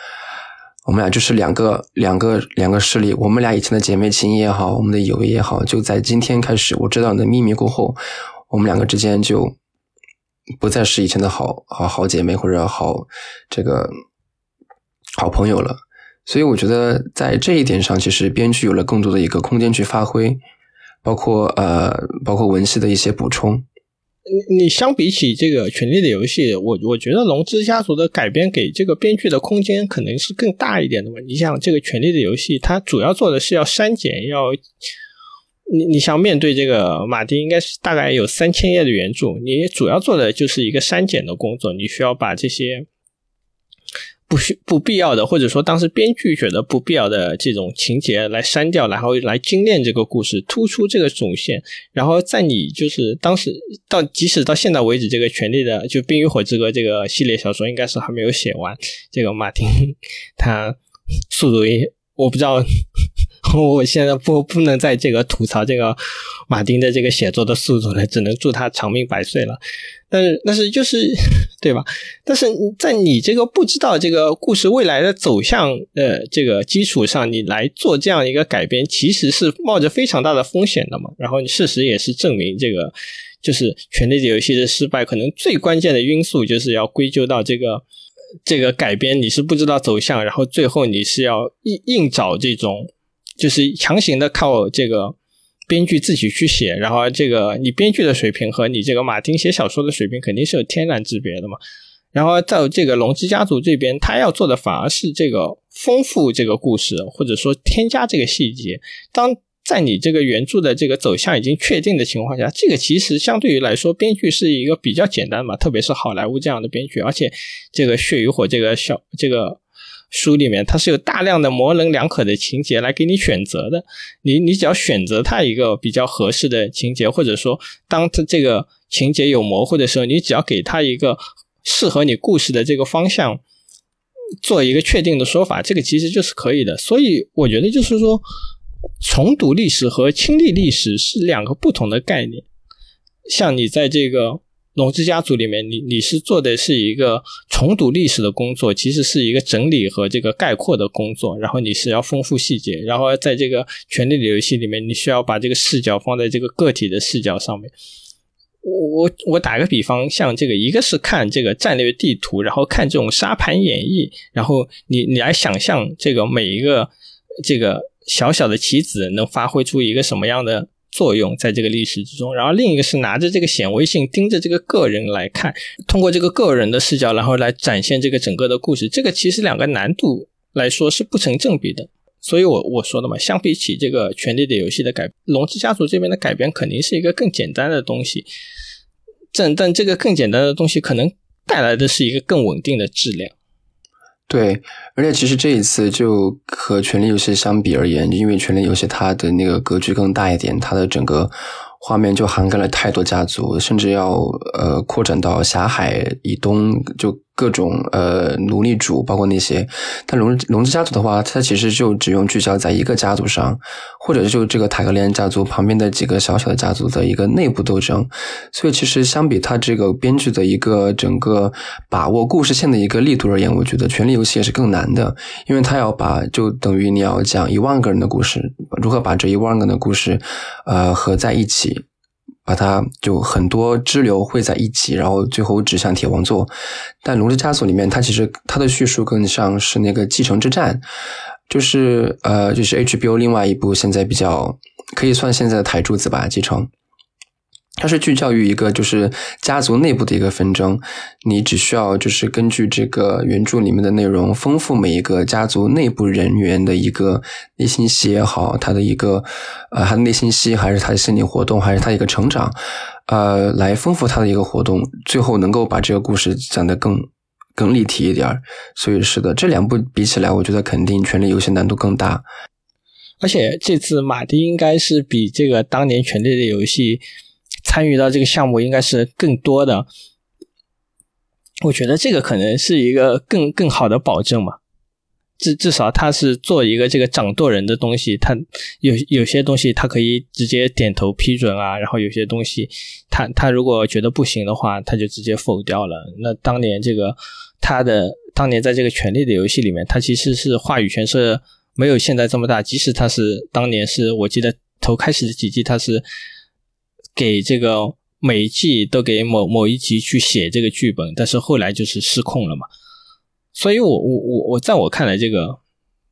我们俩就是两个两个两个势力，我们俩以前的姐妹情也好，我们的友谊也好，就在今天开始，我知道你的秘密过后，我们两个之间就不再是以前的好好好姐妹或者好这个好朋友了。所以我觉得在这一点上，其实编剧有了更多的一个空间去发挥，包括呃，包括文戏的一些补充。你你相比起这个《权力的游戏》，我我觉得《龙之家族》的改编给这个编剧的空间可能是更大一点的嘛。你像这个《权力的游戏》，它主要做的是要删减，要你你像面对这个马丁，应该是大概有三千页的原著，你主要做的就是一个删减的工作，你需要把这些。不需不必要的，或者说当时编剧觉得不必要的这种情节来删掉，然后来精炼这个故事，突出这个主线。然后在你就是当时到即使到现在为止，这个《权力的就冰与火之歌》这个系列小说应该是还没有写完。这个马丁 (laughs) 他速度也我不知道，(laughs) 我现在不不能在这个吐槽这个马丁的这个写作的速度了，只能祝他长命百岁了。但是，但是就是，(laughs) 对吧？但是在你这个不知道这个故事未来的走向的这个基础上，你来做这样一个改编，其实是冒着非常大的风险的嘛。然后，事实也是证明，这个就是《权力的游戏》的失败，可能最关键的因素就是要归咎到这个这个改编，你是不知道走向，然后最后你是要硬硬找这种，就是强行的靠这个。编剧自己去写，然后这个你编剧的水平和你这个马丁写小说的水平肯定是有天壤之别的嘛。然后在这个龙之家族这边，他要做的反而是这个丰富这个故事，或者说添加这个细节。当在你这个原著的这个走向已经确定的情况下，这个其实相对于来说，编剧是一个比较简单嘛，特别是好莱坞这样的编剧，而且这个血与火这个小这个。书里面它是有大量的模棱两可的情节来给你选择的，你你只要选择它一个比较合适的情节，或者说当它这个情节有模糊的时候，你只要给它一个适合你故事的这个方向，做一个确定的说法，这个其实就是可以的。所以我觉得就是说，重读历史和亲历历史是两个不同的概念。像你在这个。龙之家族里面，你你是做的是一个重读历史的工作，其实是一个整理和这个概括的工作。然后你是要丰富细节，然后在这个权力的游戏里面，你需要把这个视角放在这个个体的视角上面。我我我打个比方，像这个一个是看这个战略地图，然后看这种沙盘演绎，然后你你来想象这个每一个这个小小的棋子能发挥出一个什么样的。作用在这个历史之中，然后另一个是拿着这个显微镜盯着这个个人来看，通过这个个人的视角，然后来展现这个整个的故事。这个其实两个难度来说是不成正比的。所以我我说的嘛，相比起这个《权力的游戏》的改，《龙之家族》这边的改编肯定是一个更简单的东西。但但这个更简单的东西，可能带来的是一个更稳定的质量。对，而且其实这一次就和《权力游戏》相比而言，因为《权力游戏》它的那个格局更大一点，它的整个画面就涵盖了太多家族，甚至要呃扩展到狭海以东就。各种呃奴隶主，包括那些，但龙龙之家族的话，它其实就只用聚焦在一个家族上，或者就这个塔格利安家族旁边的几个小小的家族的一个内部斗争。所以其实相比它这个编剧的一个整个把握故事线的一个力度而言，我觉得《权力游戏》也是更难的，因为它要把就等于你要讲一万个人的故事，如何把这一万个人的故事呃合在一起。把它就很多支流汇在一起，然后最后指向铁王座。但《龙之枷锁》里面，它其实它的叙述更像是那个继承之战，就是呃，就是 HBO 另外一部现在比较可以算现在的台柱子吧，继承。它是聚焦于一个就是家族内部的一个纷争，你只需要就是根据这个原著里面的内容，丰富每一个家族内部人员的一个内心戏也好，他的一个呃他的内心戏，还是他的心理活动，还是他一个成长，呃，来丰富他的一个活动，最后能够把这个故事讲得更更立体一点。所以是的，这两部比起来，我觉得肯定《权力游戏》难度更大。而且这次马丁应该是比这个当年《权力的游戏》。参与到这个项目应该是更多的，我觉得这个可能是一个更更好的保证嘛。至至少他是做一个这个掌舵人的东西，他有有些东西他可以直接点头批准啊，然后有些东西他他如果觉得不行的话，他就直接否掉了。那当年这个他的当年在这个权力的游戏里面，他其实是话语权是没有现在这么大，即使他是当年是我记得头开始的几季他是。给这个每一季都给某某一集去写这个剧本，但是后来就是失控了嘛。所以我我我我在我看来，这个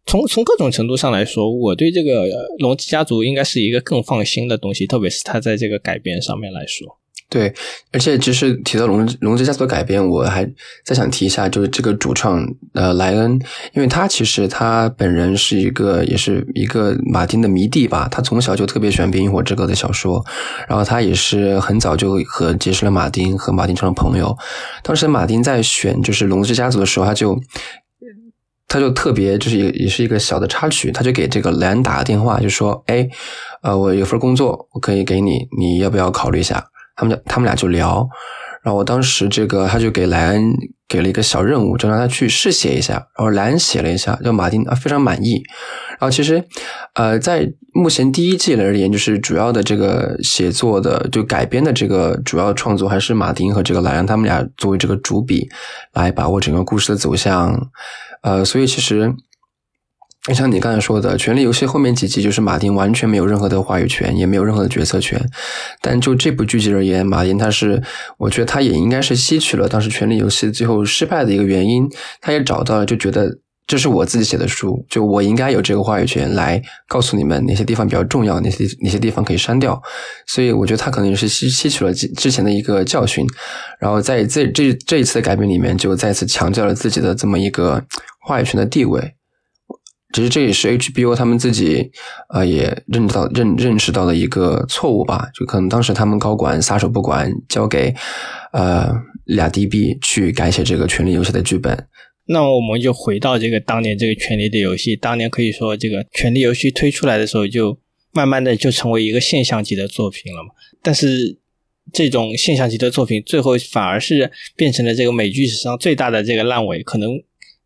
从从各种程度上来说，我对这个《龙之家族》应该是一个更放心的东西，特别是他在这个改编上面来说。对，而且其实提到龙龙之家族的改编，我还再想提一下，就是这个主创呃莱恩，因为他其实他本人是一个也是一个马丁的迷弟吧，他从小就特别喜欢《冰与火之歌》的小说，然后他也是很早就和结识了马丁，和马丁成了朋友。当时马丁在选就是龙之家族的时候，他就他就特别就是也也是一个小的插曲，他就给这个莱恩打个电话，就说：“哎，呃，我有份工作，我可以给你，你要不要考虑一下？”他们他们俩就聊，然后我当时这个他就给莱恩给了一个小任务，就让他去试写一下。然后莱恩写了一下，叫马丁啊非常满意。然后其实呃在目前第一季而言，就是主要的这个写作的就改编的这个主要创作还是马丁和这个莱恩他们俩作为这个主笔来把握整个故事的走向。呃，所以其实。就像你刚才说的，《权力游戏》后面几集就是马丁完全没有任何的话语权，也没有任何的决策权。但就这部剧集而言，马丁他是，我觉得他也应该是吸取了当时《权力游戏》最后失败的一个原因，他也找到了，就觉得这是我自己写的书，就我应该有这个话语权来告诉你们哪些地方比较重要，哪些哪些地方可以删掉。所以我觉得他可能也是吸吸取了之前的一个教训，然后在这这这一次的改编里面，就再次强调了自己的这么一个话语权的地位。其实这也是 HBO 他们自己呃也认知到认认识到的一个错误吧，就可能当时他们高管撒手不管，交给呃俩 DB 去改写这个《权力游戏》的剧本。那我们就回到这个当年这个《权力的游戏》，当年可以说这个《权力游戏》推出来的时候，就慢慢的就成为一个现象级的作品了嘛。但是这种现象级的作品，最后反而是变成了这个美剧史上最大的这个烂尾，可能。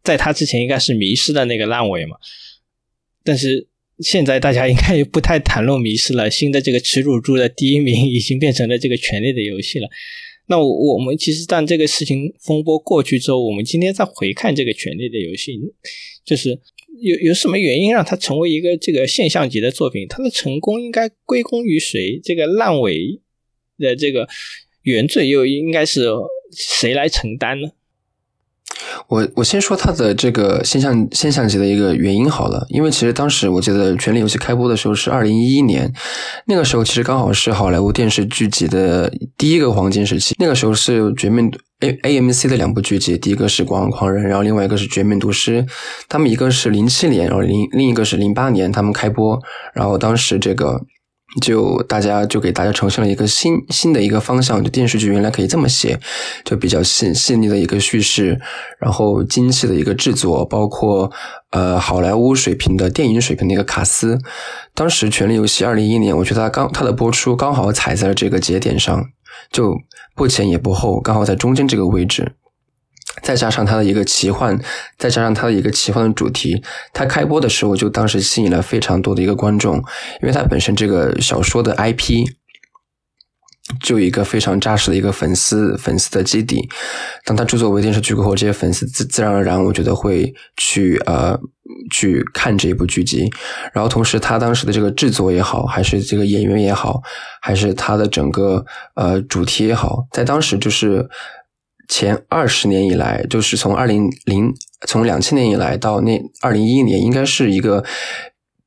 在他之前应该是迷失的那个烂尾嘛，但是现在大家应该也不太谈论迷失了。新的这个耻辱柱的第一名已经变成了这个权力的游戏了。那我们其实当这个事情风波过去之后，我们今天再回看这个权力的游戏，就是有有什么原因让它成为一个这个现象级的作品？它的成功应该归功于谁？这个烂尾的这个原罪又应该是谁来承担呢？我我先说它的这个现象现象级的一个原因好了，因为其实当时我记得《权力游戏》开播的时候是二零一一年，那个时候其实刚好是好莱坞电视剧集的第一个黄金时期。那个时候是《绝命 A A M C》的两部剧集，第一个是《广场狂人》，然后另外一个是《绝命毒师》。他们一个是零七年，然后另另一个是零八年，他们开播。然后当时这个。就大家就给大家呈现了一个新新的一个方向，就电视剧原来可以这么写，就比较细细腻的一个叙事，然后精细的一个制作，包括呃好莱坞水平的电影水平的一个卡斯。当时《权力游戏》二零一一年，我觉得它刚它的播出刚好踩在了这个节点上，就不前也不后，刚好在中间这个位置。再加上它的一个奇幻，再加上它的一个奇幻的主题，它开播的时候就当时吸引了非常多的一个观众，因为它本身这个小说的 IP 就一个非常扎实的一个粉丝粉丝的基底。当它制作为电视剧过后，这些粉丝自自然而然，我觉得会去呃去看这一部剧集。然后同时，它当时的这个制作也好，还是这个演员也好，还是它的整个呃主题也好，在当时就是。前二十年以来，就是从二零零从两千年以来到那二零一一年，应该是一个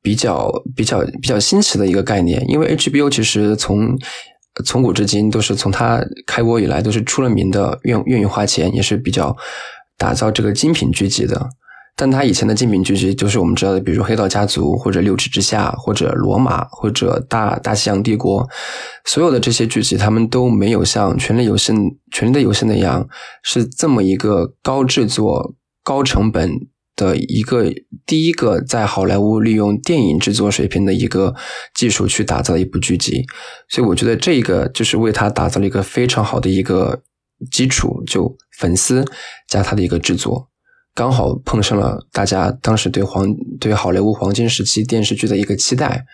比较比较比较新奇的一个概念。因为 HBO 其实从从古至今都是从它开播以来都是出了名的愿愿意花钱，也是比较打造这个精品剧集的。但他以前的精品剧集，就是我们知道的，比如《黑道家族》或者《六尺之下》或者《罗马》或者《大大西洋帝国》，所有的这些剧集，他们都没有像《权力游戏》《权力的游戏》那样，是这么一个高制作、高成本的一个第一个在好莱坞利用电影制作水平的一个技术去打造一部剧集。所以，我觉得这个就是为他打造了一个非常好的一个基础，就粉丝加他的一个制作。刚好碰上了大家当时对黄对好莱坞黄金时期电视剧的一个期待，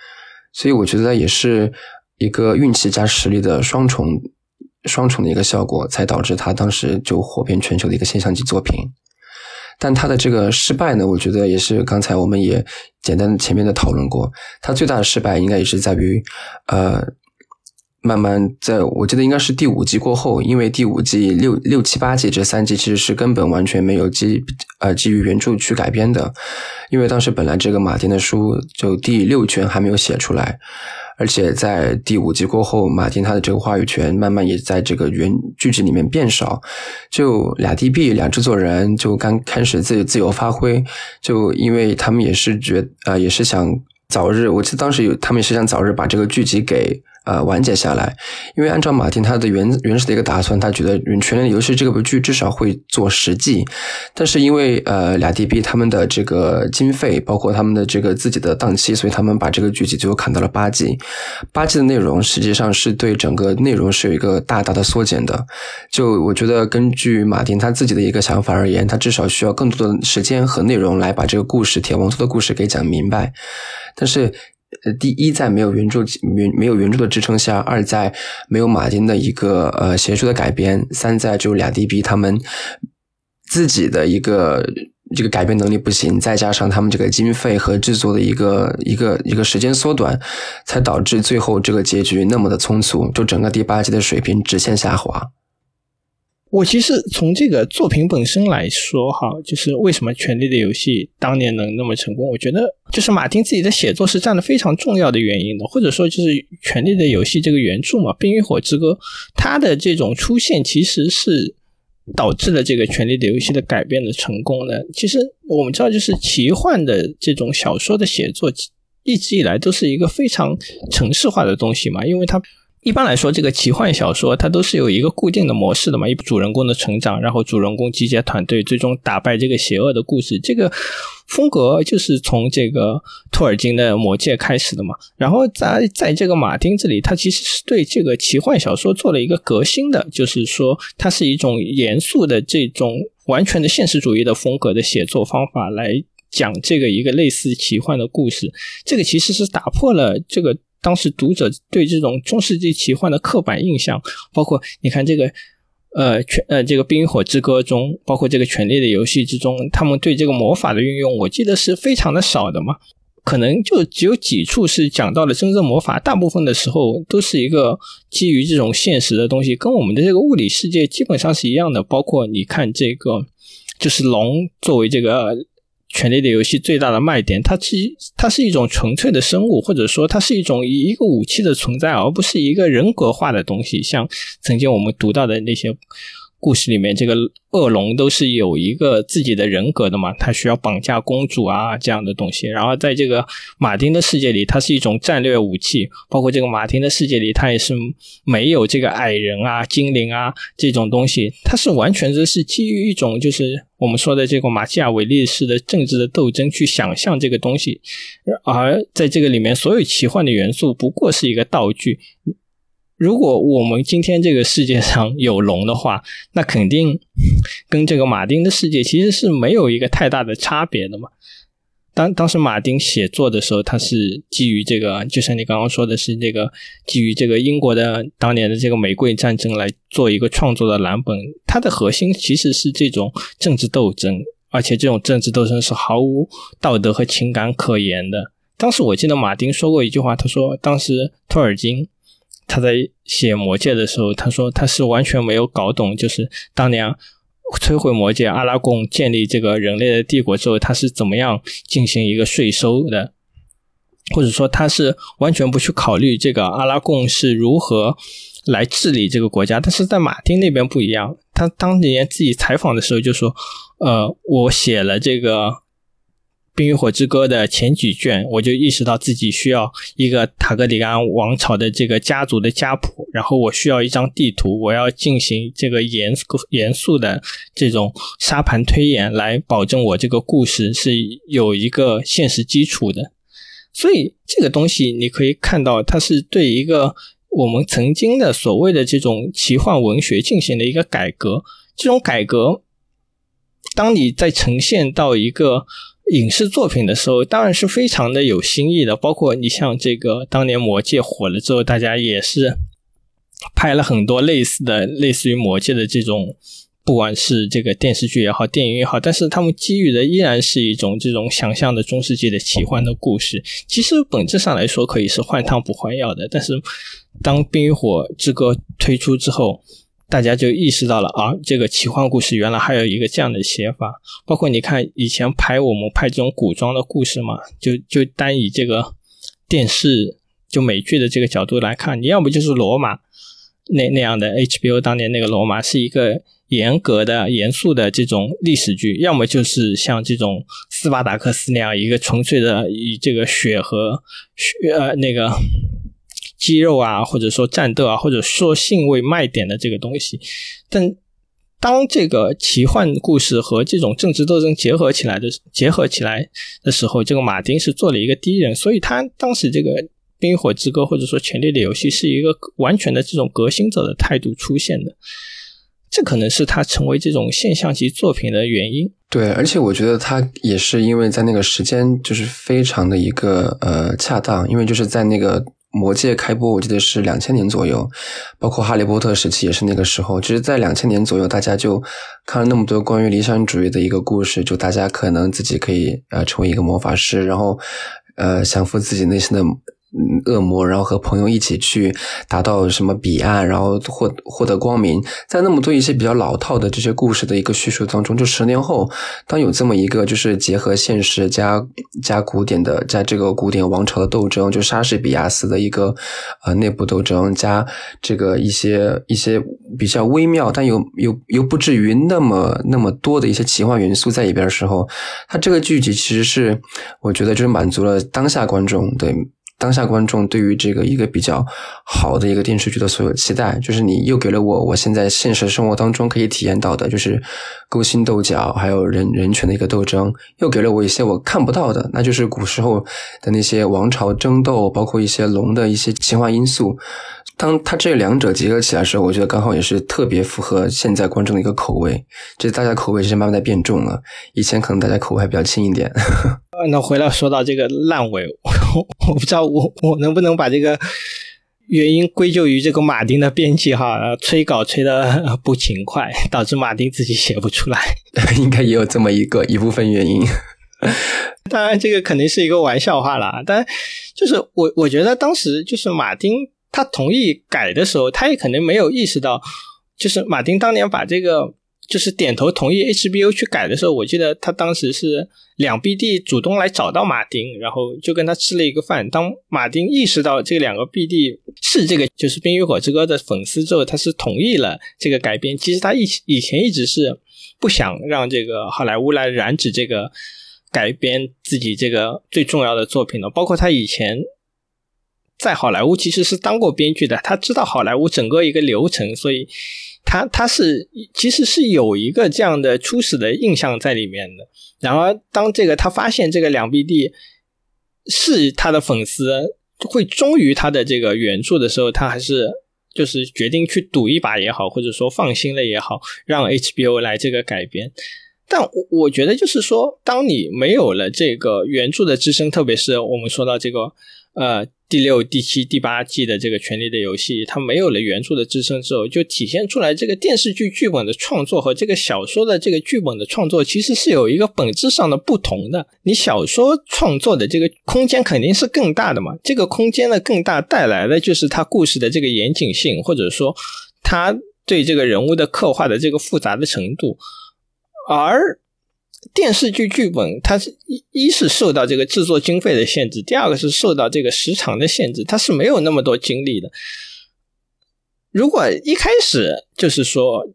所以我觉得也是一个运气加实力的双重双重的一个效果，才导致他当时就火遍全球的一个现象级作品。但他的这个失败呢，我觉得也是刚才我们也简单前面的讨论过，他最大的失败应该也是在于呃。慢慢在我记得应该是第五集过后，因为第五季六六七八季这三季其实是根本完全没有基呃基于原著去改编的，因为当时本来这个马丁的书就第六卷还没有写出来，而且在第五集过后，马丁他的这个话语权慢慢也在这个原剧集里面变少，就俩 DB 俩制作人就刚开始自自由发挥，就因为他们也是觉呃也是想早日，我记得当时有他们也是想早日把这个剧集给。呃，完结下来，因为按照马丁他的原原始的一个打算，他觉得《权力的游戏》这部剧至少会做十季，但是因为呃俩 DB 他们的这个经费，包括他们的这个自己的档期，所以他们把这个剧集最后砍到了八季。八季的内容实际上是对整个内容是有一个大大的缩减的。就我觉得，根据马丁他自己的一个想法而言，他至少需要更多的时间和内容来把这个故事《铁王座》的故事给讲明白，但是。呃，第一在没有原著原没有原著的支撑下，二在没有马丁的一个呃协助的改编，三在就俩 DB 他们自己的一个这个改编能力不行，再加上他们这个经费和制作的一个一个一个时间缩短，才导致最后这个结局那么的匆促，就整个第八季的水平直线下滑。我其实从这个作品本身来说，哈，就是为什么《权力的游戏》当年能那么成功？我觉得就是马丁自己的写作是占了非常重要的原因的，或者说就是《权力的游戏》这个原著嘛，《冰与火之歌》它的这种出现，其实是导致了这个《权力的游戏》的改变的成功的。其实我们知道，就是奇幻的这种小说的写作，一直以来都是一个非常城市化的东西嘛，因为它。一般来说，这个奇幻小说它都是有一个固定的模式的嘛，一主人公的成长，然后主人公集结团队，最终打败这个邪恶的故事。这个风格就是从这个托尔金的《魔戒》开始的嘛。然后在在这个马丁这里，他其实是对这个奇幻小说做了一个革新的，就是说它是一种严肃的这种完全的现实主义的风格的写作方法来讲这个一个类似奇幻的故事。这个其实是打破了这个。当时读者对这种中世纪奇幻的刻板印象，包括你看这个，呃，权呃这个《冰与火之歌》中，包括这个《权力的游戏》之中，他们对这个魔法的运用，我记得是非常的少的嘛，可能就只有几处是讲到了真正魔法，大部分的时候都是一个基于这种现实的东西，跟我们的这个物理世界基本上是一样的。包括你看这个，就是龙作为这个。权力的游戏最大的卖点，它是它是一种纯粹的生物，或者说它是一种一个武器的存在，而不是一个人格化的东西。像曾经我们读到的那些。故事里面，这个恶龙都是有一个自己的人格的嘛，他需要绑架公主啊这样的东西。然后在这个马丁的世界里，它是一种战略武器。包括这个马丁的世界里，它也是没有这个矮人啊、精灵啊这种东西，它是完全的是基于一种就是我们说的这个马基雅维利式的政治的斗争去想象这个东西。而在这个里面，所有奇幻的元素不过是一个道具。如果我们今天这个世界上有龙的话，那肯定跟这个马丁的世界其实是没有一个太大的差别的嘛。当当时马丁写作的时候，他是基于这个，就像你刚刚说的是这个基于这个英国的当年的这个玫瑰战争来做一个创作的蓝本，它的核心其实是这种政治斗争，而且这种政治斗争是毫无道德和情感可言的。当时我记得马丁说过一句话，他说当时托尔金。他在写《魔戒》的时候，他说他是完全没有搞懂，就是当年摧毁魔戒，阿拉贡建立这个人类的帝国之后，他是怎么样进行一个税收的，或者说他是完全不去考虑这个阿拉贡是如何来治理这个国家。但是在马丁那边不一样，他当年自己采访的时候就说：“呃，我写了这个。”《冰与火之歌》的前几卷，我就意识到自己需要一个塔格里安王朝的这个家族的家谱，然后我需要一张地图，我要进行这个严肃严肃的这种沙盘推演，来保证我这个故事是有一个现实基础的。所以这个东西你可以看到，它是对一个我们曾经的所谓的这种奇幻文学进行了一个改革。这种改革，当你在呈现到一个。影视作品的时候，当然是非常的有新意的。包括你像这个当年《魔戒》火了之后，大家也是拍了很多类似的、类似于《魔戒》的这种不管是这个电视剧也好，电影也好，但是他们基于的依然是一种这种想象的中世纪的奇幻的故事。其实本质上来说，可以是换汤不换药的。但是当《冰与火之歌》推出之后，大家就意识到了啊，这个奇幻故事原来还有一个这样的写法。包括你看以前拍我们拍这种古装的故事嘛，就就单以这个电视就美剧的这个角度来看，你要不就是罗马那那样的 HBO 当年那个罗马是一个。严格的、严肃的这种历史剧，要么就是像这种斯巴达克斯那样一个纯粹的以这个血和血呃那个肌肉啊，或者说战斗啊，或者说性为卖点的这个东西。但当这个奇幻故事和这种政治斗争结合起来的结合起来的时候，这个马丁是做了一个第一人，所以他当时这个《冰与火之歌》或者说《权力的游戏》是一个完全的这种革新者的态度出现的。这可能是他成为这种现象级作品的原因。对，而且我觉得他也是因为在那个时间就是非常的一个呃恰当，因为就是在那个魔界开播，我记得是两千年左右，包括哈利波特时期也是那个时候，其实在两千年左右，大家就看了那么多关于理想主义的一个故事，就大家可能自己可以呃成为一个魔法师，然后呃降服自己内心的。恶魔，然后和朋友一起去达到什么彼岸，然后获获得光明。在那么多一些比较老套的这些故事的一个叙述当中，就十年后，当有这么一个就是结合现实加加古典的，在这个古典王朝的斗争，就莎士比亚斯的一个呃内部斗争，加这个一些一些比较微妙，但又又又不至于那么那么多的一些奇幻元素在里边的时候，它这个剧集其实是我觉得就是满足了当下观众对。当下观众对于这个一个比较好的一个电视剧的所有期待，就是你又给了我我现在现实生活当中可以体验到的，就是勾心斗角，还有人人权的一个斗争，又给了我一些我看不到的，那就是古时候的那些王朝争斗，包括一些龙的一些奇幻因素。当它这两者结合起来的时候，我觉得刚好也是特别符合现在观众的一个口味。就是大家口味其实慢慢在变重了，以前可能大家口味还比较轻一点。(laughs) 那回来说到这个烂尾，我不知道我我能不能把这个原因归咎于这个马丁的编辑哈，催稿催的不勤快，导致马丁自己写不出来。(laughs) 应该也有这么一个一部分原因。(laughs) 当然，这个肯定是一个玩笑话了。但就是我我觉得当时就是马丁。他同意改的时候，他也可能没有意识到，就是马丁当年把这个就是点头同意 HBO 去改的时候，我记得他当时是两 BD 主动来找到马丁，然后就跟他吃了一个饭。当马丁意识到这两个 BD 是这个就是《冰与火之歌》的粉丝之后，他是同意了这个改编。其实他以以前一直是不想让这个好莱坞来染指这个改编自己这个最重要的作品的，包括他以前。在好莱坞其实是当过编剧的，他知道好莱坞整个一个流程，所以他他是其实是有一个这样的初始的印象在里面的。然而，当这个他发现这个两 B D 是他的粉丝会忠于他的这个原著的时候，他还是就是决定去赌一把也好，或者说放心了也好，让 HBO 来这个改编。但我我觉得就是说，当你没有了这个原著的支撑，特别是我们说到这个呃。第六、第七、第八季的这个《权力的游戏》，它没有了原著的支撑之后，就体现出来这个电视剧剧本的创作和这个小说的这个剧本的创作其实是有一个本质上的不同的。你小说创作的这个空间肯定是更大的嘛，这个空间的更大带来的就是它故事的这个严谨性，或者说它对这个人物的刻画的这个复杂的程度，而。电视剧剧本，它是一一是受到这个制作经费的限制，第二个是受到这个时长的限制，它是没有那么多精力的。如果一开始就是说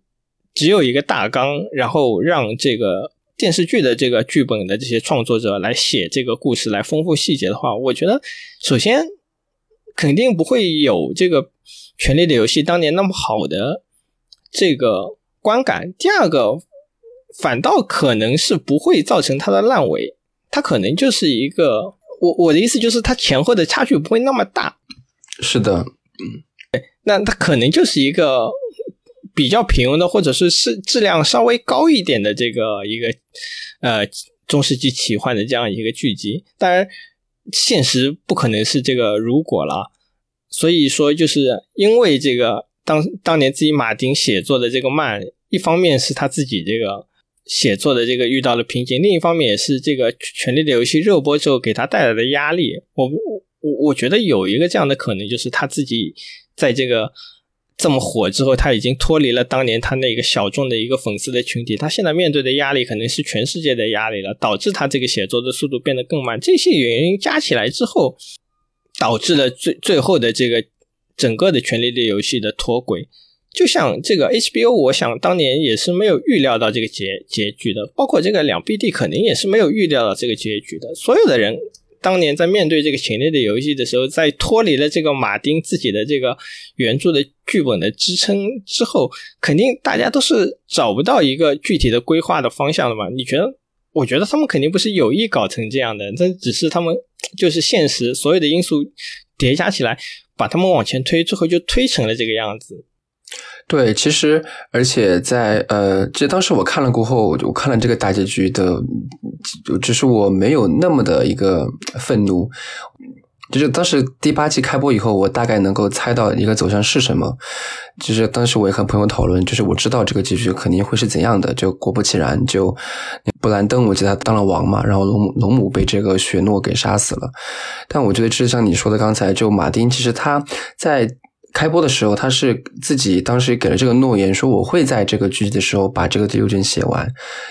只有一个大纲，然后让这个电视剧的这个剧本的这些创作者来写这个故事，来丰富细节的话，我觉得首先肯定不会有这个《权力的游戏》当年那么好的这个观感。第二个。反倒可能是不会造成它的烂尾，它可能就是一个我我的意思就是它前后的差距不会那么大。是的，嗯，那它可能就是一个比较平庸的，或者是是质量稍微高一点的这个一个呃中世纪奇幻的这样一个剧集。当然，现实不可能是这个如果了，所以说就是因为这个当当年自己马丁写作的这个慢。一方面是他自己这个写作的这个遇到了瓶颈，另一方面也是这个《权力的游戏》热播之后给他带来的压力。我我我觉得有一个这样的可能，就是他自己在这个。这么火之后，他已经脱离了当年他那个小众的一个粉丝的群体，他现在面对的压力可能是全世界的压力了，导致他这个写作的速度变得更慢。这些原因加起来之后，导致了最最后的这个整个的权力的游戏的脱轨。就像这个 HBO，我想当年也是没有预料到这个结结局的，包括这个两 BD 肯定也是没有预料到这个结局的，所有的人。当年在面对这个权力的游戏的时候，在脱离了这个马丁自己的这个原著的剧本的支撑之后，肯定大家都是找不到一个具体的规划的方向的嘛？你觉得？我觉得他们肯定不是有意搞成这样的，这只是他们就是现实所有的因素叠加起来，把他们往前推，最后就推成了这个样子。对，其实而且在呃，其实当时我看了过后，我看了这个大结局的，就只是我没有那么的一个愤怒。就是当时第八季开播以后，我大概能够猜到一个走向是什么。就是当时我也和朋友讨论，就是我知道这个结局肯定会是怎样的。就果不其然，就布兰登，我记得他当了王嘛，然后龙龙母被这个雪诺给杀死了。但我觉得，就像你说的刚才，就马丁，其实他在。开播的时候，他是自己当时给了这个诺言，说我会在这个剧集的时候把这个第六卷写完。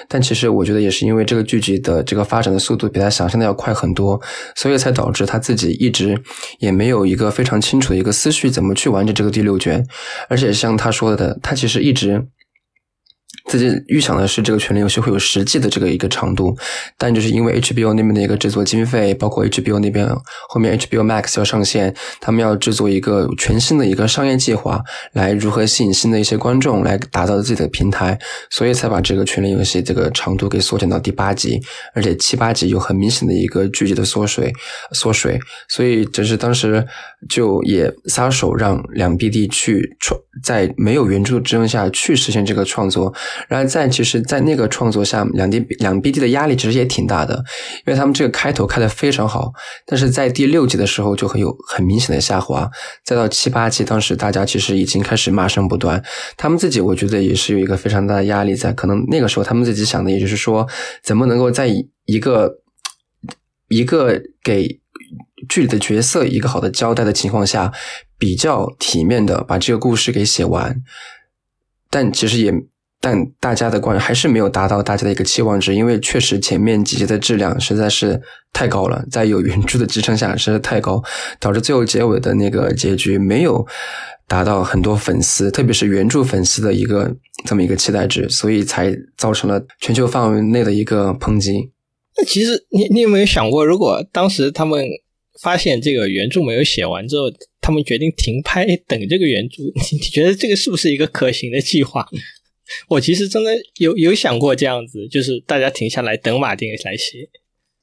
但其实我觉得也是因为这个剧集的这个发展的速度比他想象的要快很多，所以才导致他自己一直也没有一个非常清楚的一个思绪，怎么去完成这个第六卷。而且像他说的，他其实一直。自己预想的是这个权力游戏会有实际的这个一个长度，但就是因为 HBO 那边的一个制作经费，包括 HBO 那边后面 HBO Max 要上线，他们要制作一个全新的一个商业计划，来如何吸引新的一些观众来打造自己的平台，所以才把这个权力游戏这个长度给缩减到第八集，而且七八集有很明显的一个剧集的缩水缩水，所以这是当时就也撒手让两 BD 去创，在没有原著支撑下去实现这个创作。然后在其实，在那个创作下，两 D 两 BD 的压力其实也挺大的，因为他们这个开头开的非常好，但是在第六集的时候就很有很明显的下滑，再到七八集，当时大家其实已经开始骂声不断，他们自己我觉得也是有一个非常大的压力在，可能那个时候他们自己想的也就是说，怎么能够在一个一个给剧里的角色一个好的交代的情况下，比较体面的把这个故事给写完，但其实也。但大家的观还是没有达到大家的一个期望值，因为确实前面几集的质量实在是太高了，在有原著的支撑下实在太高，导致最后结尾的那个结局没有达到很多粉丝，特别是原著粉丝的一个这么一个期待值，所以才造成了全球范围内的一个抨击。那其实你你有没有想过，如果当时他们发现这个原著没有写完之后，他们决定停拍等这个原著，你觉得这个是不是一个可行的计划？(laughs) 我其实真的有有想过这样子，就是大家停下来等马丁来写。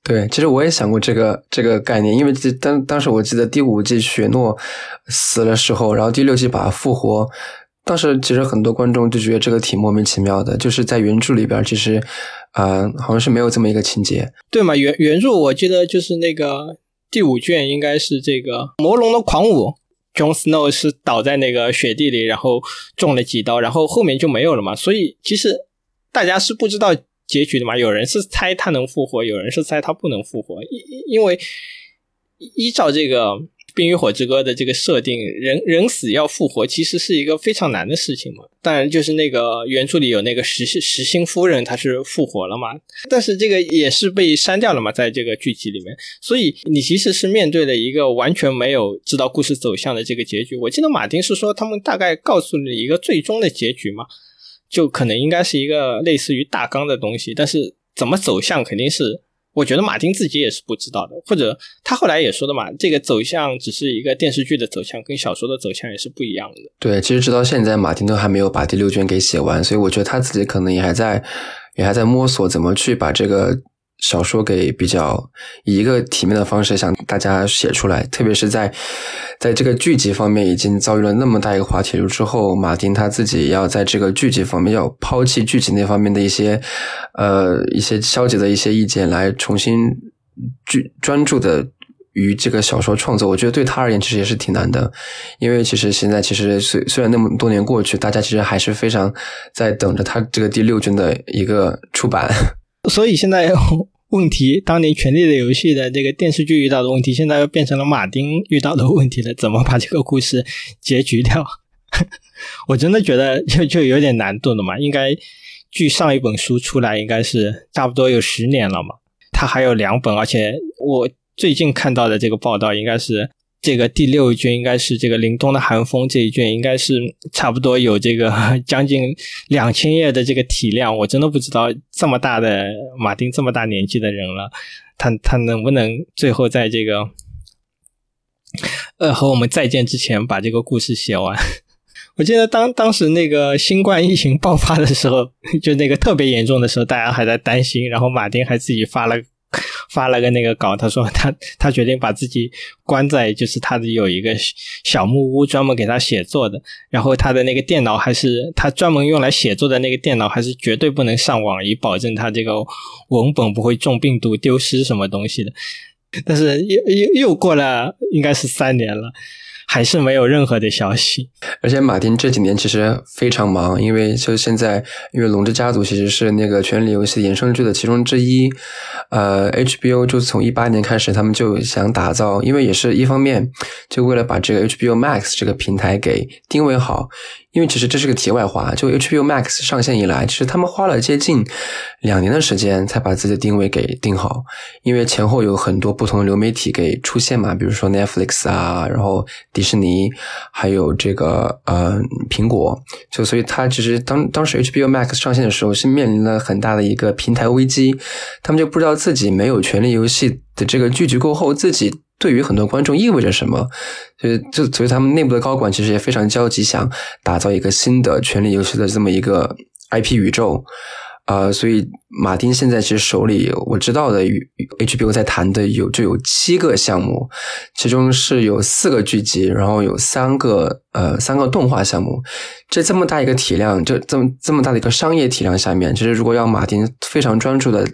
对，其实我也想过这个这个概念，因为当当时我记得第五季雪诺死的时候，然后第六季把他复活，当时其实很多观众就觉得这个挺莫名其妙的，就是在原著里边其实啊好像是没有这么一个情节。对嘛，原原著我记得就是那个第五卷应该是这个魔龙的狂舞。Jon Snow 是倒在那个雪地里，然后中了几刀，然后后面就没有了嘛。所以其实大家是不知道结局的嘛。有人是猜他能复活，有人是猜他不能复活。因因为依照这个。《冰与火之歌》的这个设定，人人死要复活，其实是一个非常难的事情嘛。当然，就是那个原著里有那个石石心夫人，她是复活了嘛。但是这个也是被删掉了嘛，在这个剧集里面。所以你其实是面对了一个完全没有知道故事走向的这个结局。我记得马丁是说，他们大概告诉你一个最终的结局嘛，就可能应该是一个类似于大纲的东西，但是怎么走向肯定是。我觉得马丁自己也是不知道的，或者他后来也说的嘛，这个走向只是一个电视剧的走向，跟小说的走向也是不一样的。对，其实直到现在，马丁都还没有把第六卷给写完，所以我觉得他自己可能也还在，也还在摸索怎么去把这个。小说给比较以一个体面的方式向大家写出来，特别是在在这个剧集方面已经遭遇了那么大一个滑铁卢之后，马丁他自己要在这个剧集方面要抛弃剧集那方面的一些呃一些消极的一些意见，来重新剧专注的于这个小说创作，我觉得对他而言其实也是挺难的，因为其实现在其实虽虽然那么多年过去，大家其实还是非常在等着他这个第六卷的一个出版。所以现在问题，当年《权力的游戏》的这个电视剧遇到的问题，现在又变成了马丁遇到的问题了，怎么把这个故事结局掉？(laughs) 我真的觉得就就有点难度了嘛，应该。距上一本书出来应该是差不多有十年了嘛，它还有两本，而且我最近看到的这个报道应该是这个第六卷应该是这个凛冬的寒风这一卷应该是差不多有这个 (laughs) 将近两千页的这个体量，我真的不知道这么大的马丁这么大年纪的人了，他他能不能最后在这个呃和我们再见之前把这个故事写完。(laughs) 我记得当当时那个新冠疫情爆发的时候，就那个特别严重的时候，大家还在担心。然后马丁还自己发了发了个那个稿，他说他 (laughs) 他决定把自己关在就是他的有一个小木屋，专门给他写作的。然后他的那个电脑还是他专门用来写作的那个电脑，还是绝对不能上网，以保证他这个文本不会中病毒、丢失什么东西的。但是又又又过了应该是三年了。还是没有任何的消息，而且马丁这几年其实非常忙，因为就现在，因为《龙之家族》其实是那个《权力游戏》衍生剧的其中之一，呃，HBO 就从一八年开始，他们就想打造，因为也是一方面，就为了把这个 HBO Max 这个平台给定位好。因为其实这是个题外话，就 HBO Max 上线以来，其实他们花了接近两年的时间才把自己的定位给定好。因为前后有很多不同的流媒体给出现嘛，比如说 Netflix 啊，然后迪士尼，还有这个呃苹果，就所以它其实当当时 HBO Max 上线的时候是面临了很大的一个平台危机，他们就不知道自己没有权力游戏的这个剧集过后自己。对于很多观众意味着什么？所以，就所以他们内部的高管其实也非常焦急，想打造一个新的《权力游戏》的这么一个 IP 宇宙。啊，所以马丁现在其实手里我知道的与 HBO 在谈的有就有七个项目，其中是有四个剧集，然后有三个呃三个动画项目。这这么大一个体量，就这么这么大的一个商业体量下面，其实如果要马丁非常专注的。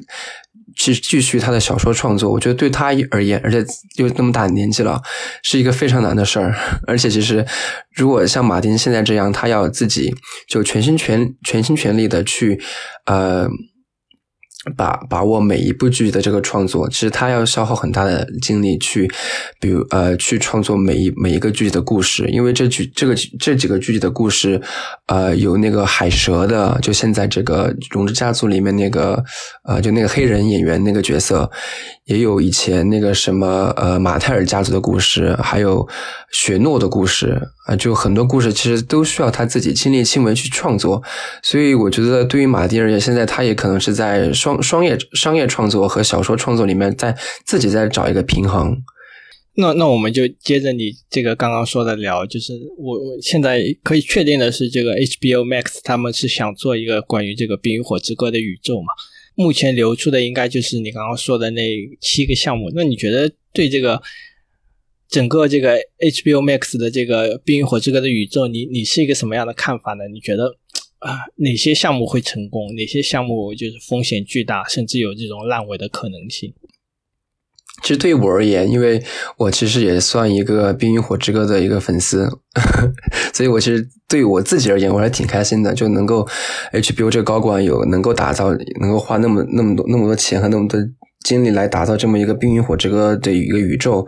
去继续他的小说创作，我觉得对他而言，而且又那么大年纪了，是一个非常难的事儿。(laughs) 而且，其实如果像马丁现在这样，他要自己就全心全全心全力的去，呃。把把握每一部剧的这个创作，其实他要消耗很大的精力去，比如呃，去创作每一每一个剧的故事，因为这剧这个这几个剧的故事，呃，有那个海蛇的，就现在这个《龙之家族》里面那个呃，就那个黑人演员那个角色，也有以前那个什么呃马泰尔家族的故事，还有雪诺的故事。啊，就很多故事其实都需要他自己亲力亲为去创作，所以我觉得对于马丁而言，现在他也可能是在双商业商业创作和小说创作里面，在自己在找一个平衡。那那我们就接着你这个刚刚说的聊，就是我现在可以确定的是，这个 HBO Max 他们是想做一个关于这个《冰与火之歌》的宇宙嘛？目前流出的应该就是你刚刚说的那七个项目。那你觉得对这个？整个这个 HBO Max 的这个《冰与火之歌》的宇宙，你你是一个什么样的看法呢？你觉得啊，哪些项目会成功？哪些项目就是风险巨大，甚至有这种烂尾的可能性？其实对于我而言，因为我其实也算一个《冰与火之歌》的一个粉丝，(laughs) 所以我其实对我自己而言，我还挺开心的，就能够 HBO 这个高管有能够打造，能够花那么那么多那么多钱和那么多。精力来打造这么一个《冰与火之歌》的一个宇宙，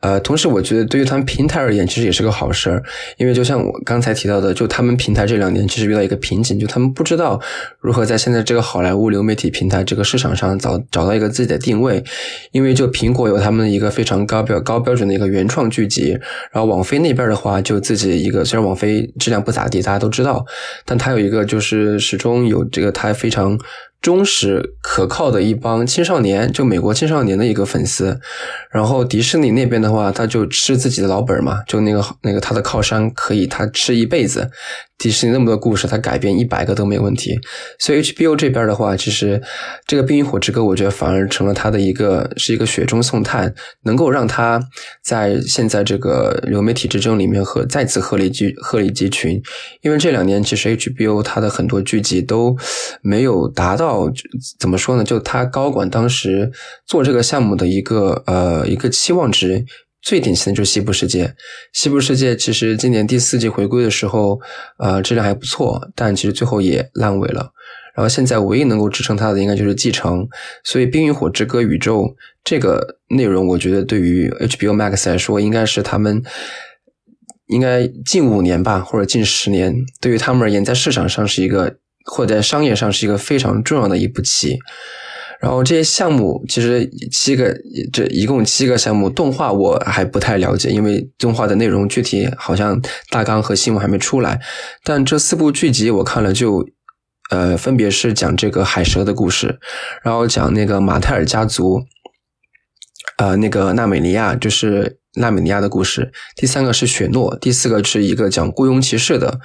呃，同时我觉得对于他们平台而言，其实也是个好事儿，因为就像我刚才提到的，就他们平台这两年其实遇到一个瓶颈，就他们不知道如何在现在这个好莱坞流媒体平台这个市场上找找到一个自己的定位，因为就苹果有他们一个非常高标高标准的一个原创剧集，然后网飞那边的话就自己一个，虽然网飞质量不咋地，大家都知道，但它有一个就是始终有这个它非常。忠实可靠的一帮青少年，就美国青少年的一个粉丝。然后迪士尼那边的话，他就吃自己的老本嘛，就那个那个他的靠山可以他吃一辈子。迪士尼那么多故事，他改编一百个都没问题。所以 HBO 这边的话，其实这个《冰与火之歌》，我觉得反而成了他的一个是一个雪中送炭，能够让他在现在这个流媒体之争里面和再次鹤立鸡鹤立鸡群。因为这两年其实 HBO 它的很多剧集都没有达到。道怎么说呢？就他高管当时做这个项目的一个呃一个期望值，最典型的就是《西部世界》。《西部世界》其实今年第四季回归的时候，呃，质量还不错，但其实最后也烂尾了。然后现在唯一能够支撑它的，应该就是《继承》。所以《冰与火之歌》宇宙这个内容，我觉得对于 HBO Max 来说，应该是他们。应该近五年吧，或者近十年，对于他们而言，在市场上是一个，或者在商业上是一个非常重要的一步棋。然后这些项目其实七个，这一共七个项目，动画我还不太了解，因为动画的内容具体好像大纲和新闻还没出来。但这四部剧集我看了，就呃，分别是讲这个海蛇的故事，然后讲那个马泰尔家族，呃，那个纳美尼亚就是。纳美尼亚的故事，第三个是雪诺，第四个是一个讲雇佣骑士的。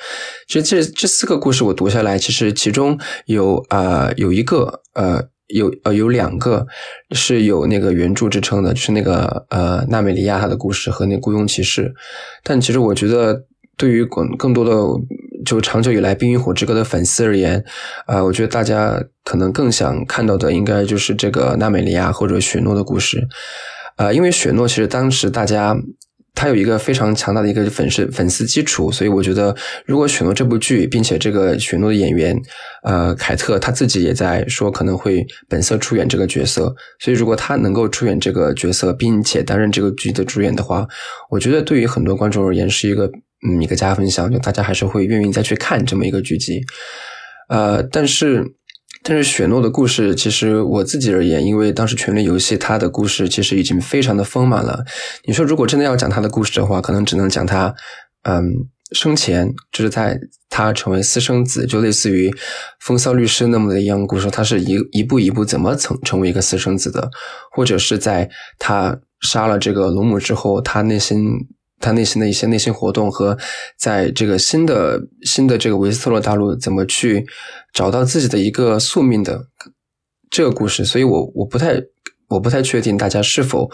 其实这这四个故事我读下来，其实其中有呃有一个呃有呃有两个是有那个原著支撑的，就是那个呃纳美尼亚他的故事和那雇佣骑士。但其实我觉得，对于更更多的就长久以来《冰与火之歌》的粉丝而言，啊，我觉得大家可能更想看到的，应该就是这个纳美尼亚或者雪诺的故事。呃，因为雪诺其实当时大家他有一个非常强大的一个粉丝粉丝基础，所以我觉得如果雪诺这部剧，并且这个雪诺的演员呃凯特他自己也在说可能会本色出演这个角色，所以如果他能够出演这个角色，并且担任这个剧的主演的话，我觉得对于很多观众而言是一个嗯一个加分项，就大家还是会愿意再去看这么一个剧集。呃，但是。但是雪诺的故事，其实我自己而言，因为当时《权力游戏》它的故事其实已经非常的丰满了。你说如果真的要讲他的故事的话，可能只能讲他，嗯，生前就是在他成为私生子，就类似于《风骚律师》那么的一样故事。他是一一步一步怎么成成为一个私生子的，或者是在他杀了这个龙母之后，他内心。他内心的一些内心活动和在这个新的新的这个维斯特洛大陆怎么去找到自己的一个宿命的这个故事，所以我我不太我不太确定大家是否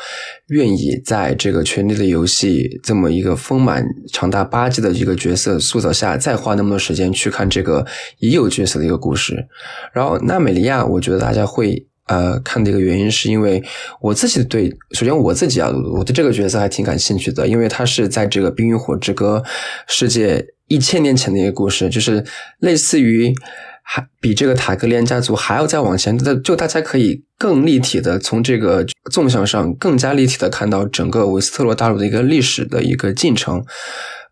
愿意在这个《权力的游戏》这么一个丰满长达八季的一个角色塑造下，再花那么多时间去看这个已有角色的一个故事。然后纳美利亚，我觉得大家会。呃，看的一个原因是因为我自己对，首先我自己啊，我对这个角色还挺感兴趣的，因为他是在这个《冰与火之歌》世界一千年前的一个故事，就是类似于还比这个塔格利安家族还要再往前，就大家可以更立体的从这个纵向上更加立体的看到整个维斯特洛大陆的一个历史的一个进程。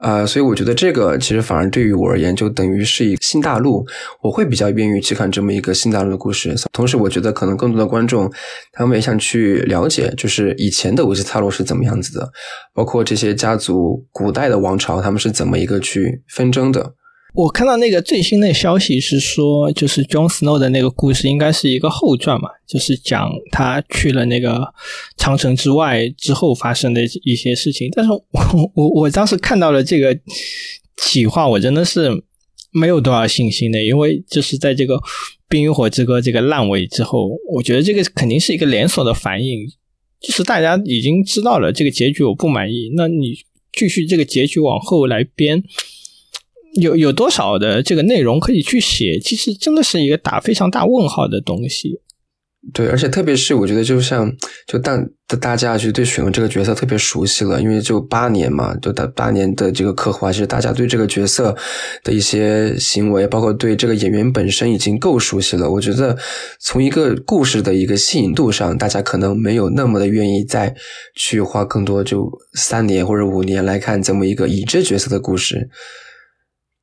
呃，所以我觉得这个其实反而对于我而言，就等于是一个新大陆，我会比较愿意去看这么一个新大陆的故事。同时，我觉得可能更多的观众，他们也想去了解，就是以前的维斯塔洛是怎么样子的，包括这些家族、古代的王朝，他们是怎么一个去纷争的。我看到那个最新的消息是说，就是 Jon Snow 的那个故事应该是一个后传嘛，就是讲他去了那个长城之外之后发生的一些事情。但是我我我当时看到了这个企划，我真的是没有多少信心的，因为就是在这个《冰与火之歌》这个烂尾之后，我觉得这个肯定是一个连锁的反应，就是大家已经知道了这个结局我不满意，那你继续这个结局往后来编。有有多少的这个内容可以去写？其实真的是一个打非常大问号的东西。对，而且特别是我觉得，就像就当大家就对雪诺这个角色特别熟悉了，因为就八年嘛，就大八年的这个刻画，其实大家对这个角色的一些行为，包括对这个演员本身已经够熟悉了。我觉得从一个故事的一个吸引度上，大家可能没有那么的愿意再去花更多就三年或者五年来看这么一个已知角色的故事。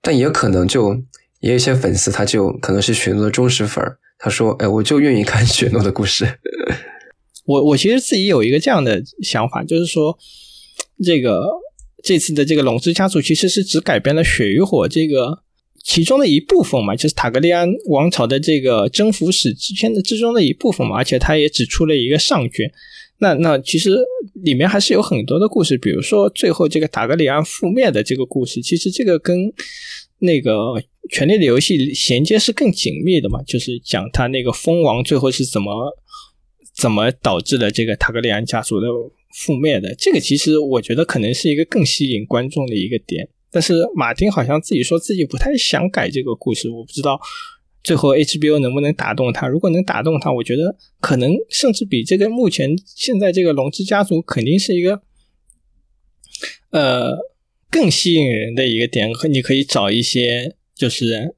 但也可能就也有一些粉丝，他就可能是雪诺的忠实粉儿。他说：“哎，我就愿意看雪诺的故事。(laughs) ”我我其实自己有一个这样的想法，就是说，这个这次的这个龙之家族其实是只改编了血与火这个其中的一部分嘛，就是塔格利安王朝的这个征服史之间的之中的一部分嘛，而且他也只出了一个上卷。那那其实里面还是有很多的故事，比如说最后这个塔格里安覆灭的这个故事，其实这个跟那个《权力的游戏》衔接是更紧密的嘛，就是讲他那个蜂王最后是怎么怎么导致了这个塔格里安家族的覆灭的。这个其实我觉得可能是一个更吸引观众的一个点。但是马丁好像自己说自己不太想改这个故事，我不知道最后 HBO 能不能打动他？如果能打动他，我觉得可能甚至比这个目前现在这个龙之家族肯定是一个，呃，更吸引人的一个点。和你可以找一些就是《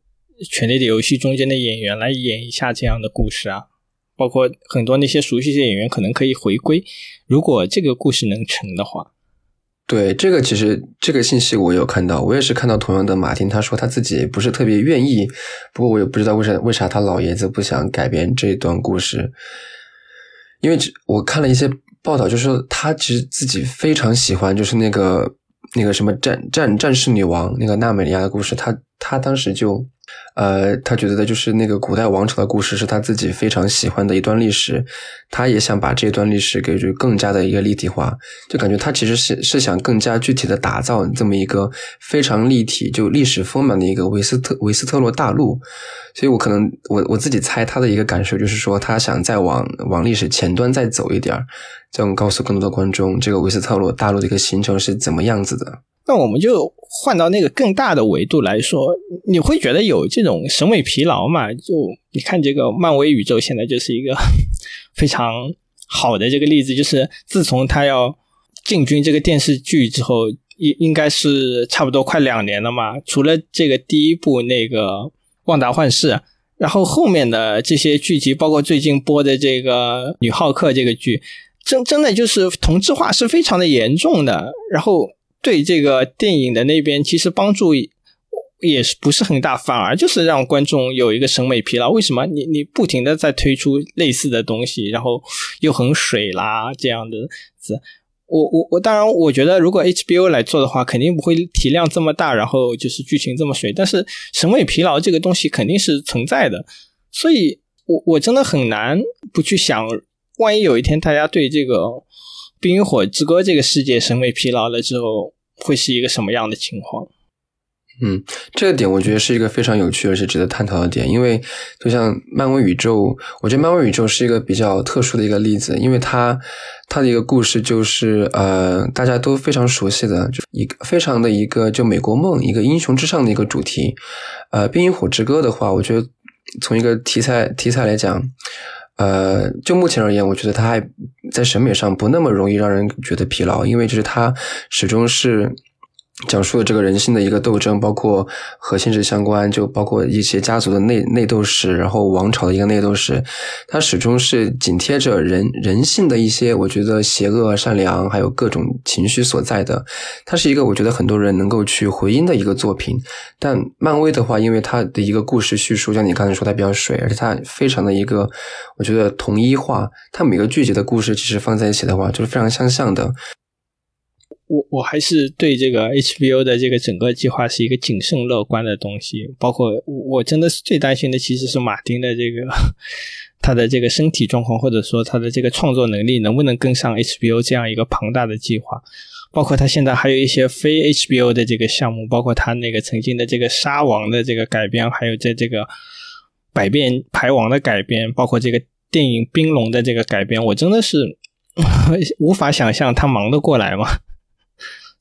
权力的游戏》中间的演员来演一下这样的故事啊，包括很多那些熟悉的演员可能可以回归。如果这个故事能成的话。对这个，其实这个信息我有看到，我也是看到同样的马丁，他说他自己不是特别愿意，不过我也不知道为啥为啥他老爷子不想改编这一段故事，因为我看了一些报道，就是他其实自己非常喜欢，就是那个那个什么战战战士女王那个娜美利亚的故事，他他当时就。呃，他觉得的就是那个古代王朝的故事是他自己非常喜欢的一段历史，他也想把这段历史给就更加的一个立体化，就感觉他其实是是想更加具体的打造这么一个非常立体就历史丰满的一个维斯特维斯特洛大陆，所以我可能我我自己猜他的一个感受就是说他想再往往历史前端再走一点这样告诉更多的观众这个维斯特洛大陆的一个形成是怎么样子的。那我们就换到那个更大的维度来说，你会觉得有这种审美疲劳嘛？就你看这个漫威宇宙现在就是一个 (laughs) 非常好的这个例子，就是自从他要进军这个电视剧之后，应应该是差不多快两年了嘛。除了这个第一部那个《旺达幻视》，然后后面的这些剧集，包括最近播的这个《女浩克》这个剧，真真的就是同质化是非常的严重的。然后。对这个电影的那边，其实帮助也是不是很大，反而就是让观众有一个审美疲劳。为什么？你你不停的在推出类似的东西，然后又很水啦这样的子。我我我当然，我觉得如果 HBO 来做的话，肯定不会体量这么大，然后就是剧情这么水。但是审美疲劳这个东西肯定是存在的，所以我我真的很难不去想，万一有一天大家对这个。《冰与火之歌》这个世界审美疲劳了之后，会是一个什么样的情况？嗯，这个点我觉得是一个非常有趣而且值得探讨的点，因为就像漫威宇宙，我觉得漫威宇宙是一个比较特殊的一个例子，因为它它的一个故事就是呃大家都非常熟悉的，就一个非常的一个就美国梦，一个英雄至上的一个主题。呃，《冰与火之歌》的话，我觉得从一个题材题材来讲。呃，就目前而言，我觉得它还在审美上不那么容易让人觉得疲劳，因为就是它始终是。讲述了这个人性的一个斗争，包括和现实相关，就包括一些家族的内内斗史，然后王朝的一个内斗史，它始终是紧贴着人人性的一些，我觉得邪恶、善良，还有各种情绪所在的。它是一个我觉得很多人能够去回应的一个作品。但漫威的话，因为它的一个故事叙述，像你刚才说，它比较水，而且它非常的一个，我觉得统一化。它每个剧集的故事其实放在一起的话，就是非常相像的。我我还是对这个 HBO 的这个整个计划是一个谨慎乐观的东西，包括我真的是最担心的其实是马丁的这个他的这个身体状况，或者说他的这个创作能力能不能跟上 HBO 这样一个庞大的计划，包括他现在还有一些非 HBO 的这个项目，包括他那个曾经的这个沙王的这个改编，还有在这个百变牌王的改编，包括这个电影冰龙的这个改编，我真的是 (laughs) 无法想象他忙得过来吗？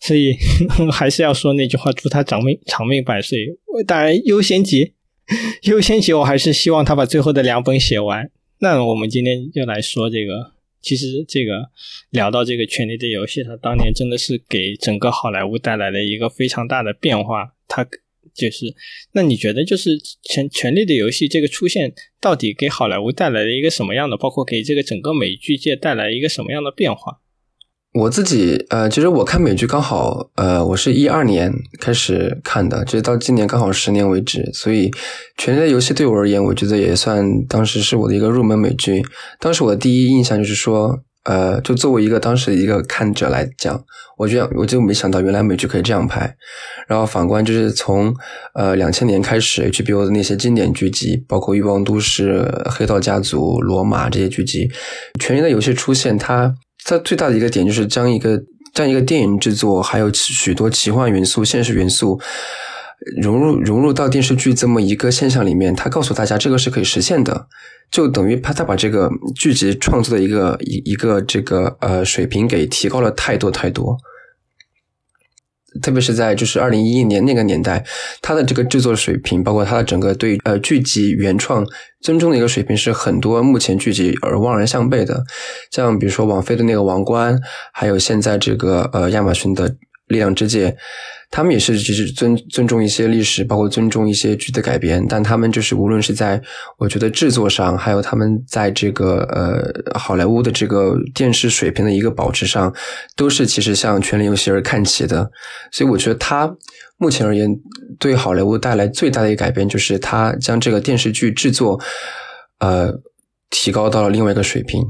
所以 (laughs) 还是要说那句话，祝他长命长命百岁。当然，优先级优先级，(laughs) 我还是希望他把最后的两本写完。那我们今天就来说这个，其实这个聊到这个《权力的游戏》，它当年真的是给整个好莱坞带来了一个非常大的变化。它就是，那你觉得就是《权权力的游戏》这个出现，到底给好莱坞带来了一个什么样的，包括给这个整个美剧界带来一个什么样的变化？我自己呃，其实我看美剧刚好呃，我是一二年开始看的，就是到今年刚好十年为止，所以《权力的游戏》对我而言，我觉得也算当时是我的一个入门美剧。当时我的第一印象就是说，呃，就作为一个当时的一个看者来讲，我觉得我就没想到原来美剧可以这样拍。然后反观就是从呃两千年开始，HBO 的那些经典剧集，包括《欲望都市》《黑道家族》《罗马》这些剧集，《权力的游戏》出现，它。它最大的一个点就是将一个将一个电影制作，还有许多奇幻元素、现实元素融入融入到电视剧这么一个现象里面。它告诉大家，这个是可以实现的，就等于他他把这个剧集创作的一个一一个这个呃水平给提高了太多太多。特别是在就是二零一一年那个年代，它的这个制作水平，包括它的整个对呃剧集原创尊重的一个水平，是很多目前剧集而望而项背的。像比如说网飞的那个《王冠》，还有现在这个呃亚马逊的《力量之戒》。他们也是其实尊尊重一些历史，包括尊重一些剧的改编，但他们就是无论是在我觉得制作上，还有他们在这个呃好莱坞的这个电视水平的一个保持上，都是其实向《权力游戏》而看齐的。所以我觉得他目前而言对好莱坞带来最大的一个改变，就是他将这个电视剧制作呃提高到了另外一个水平。《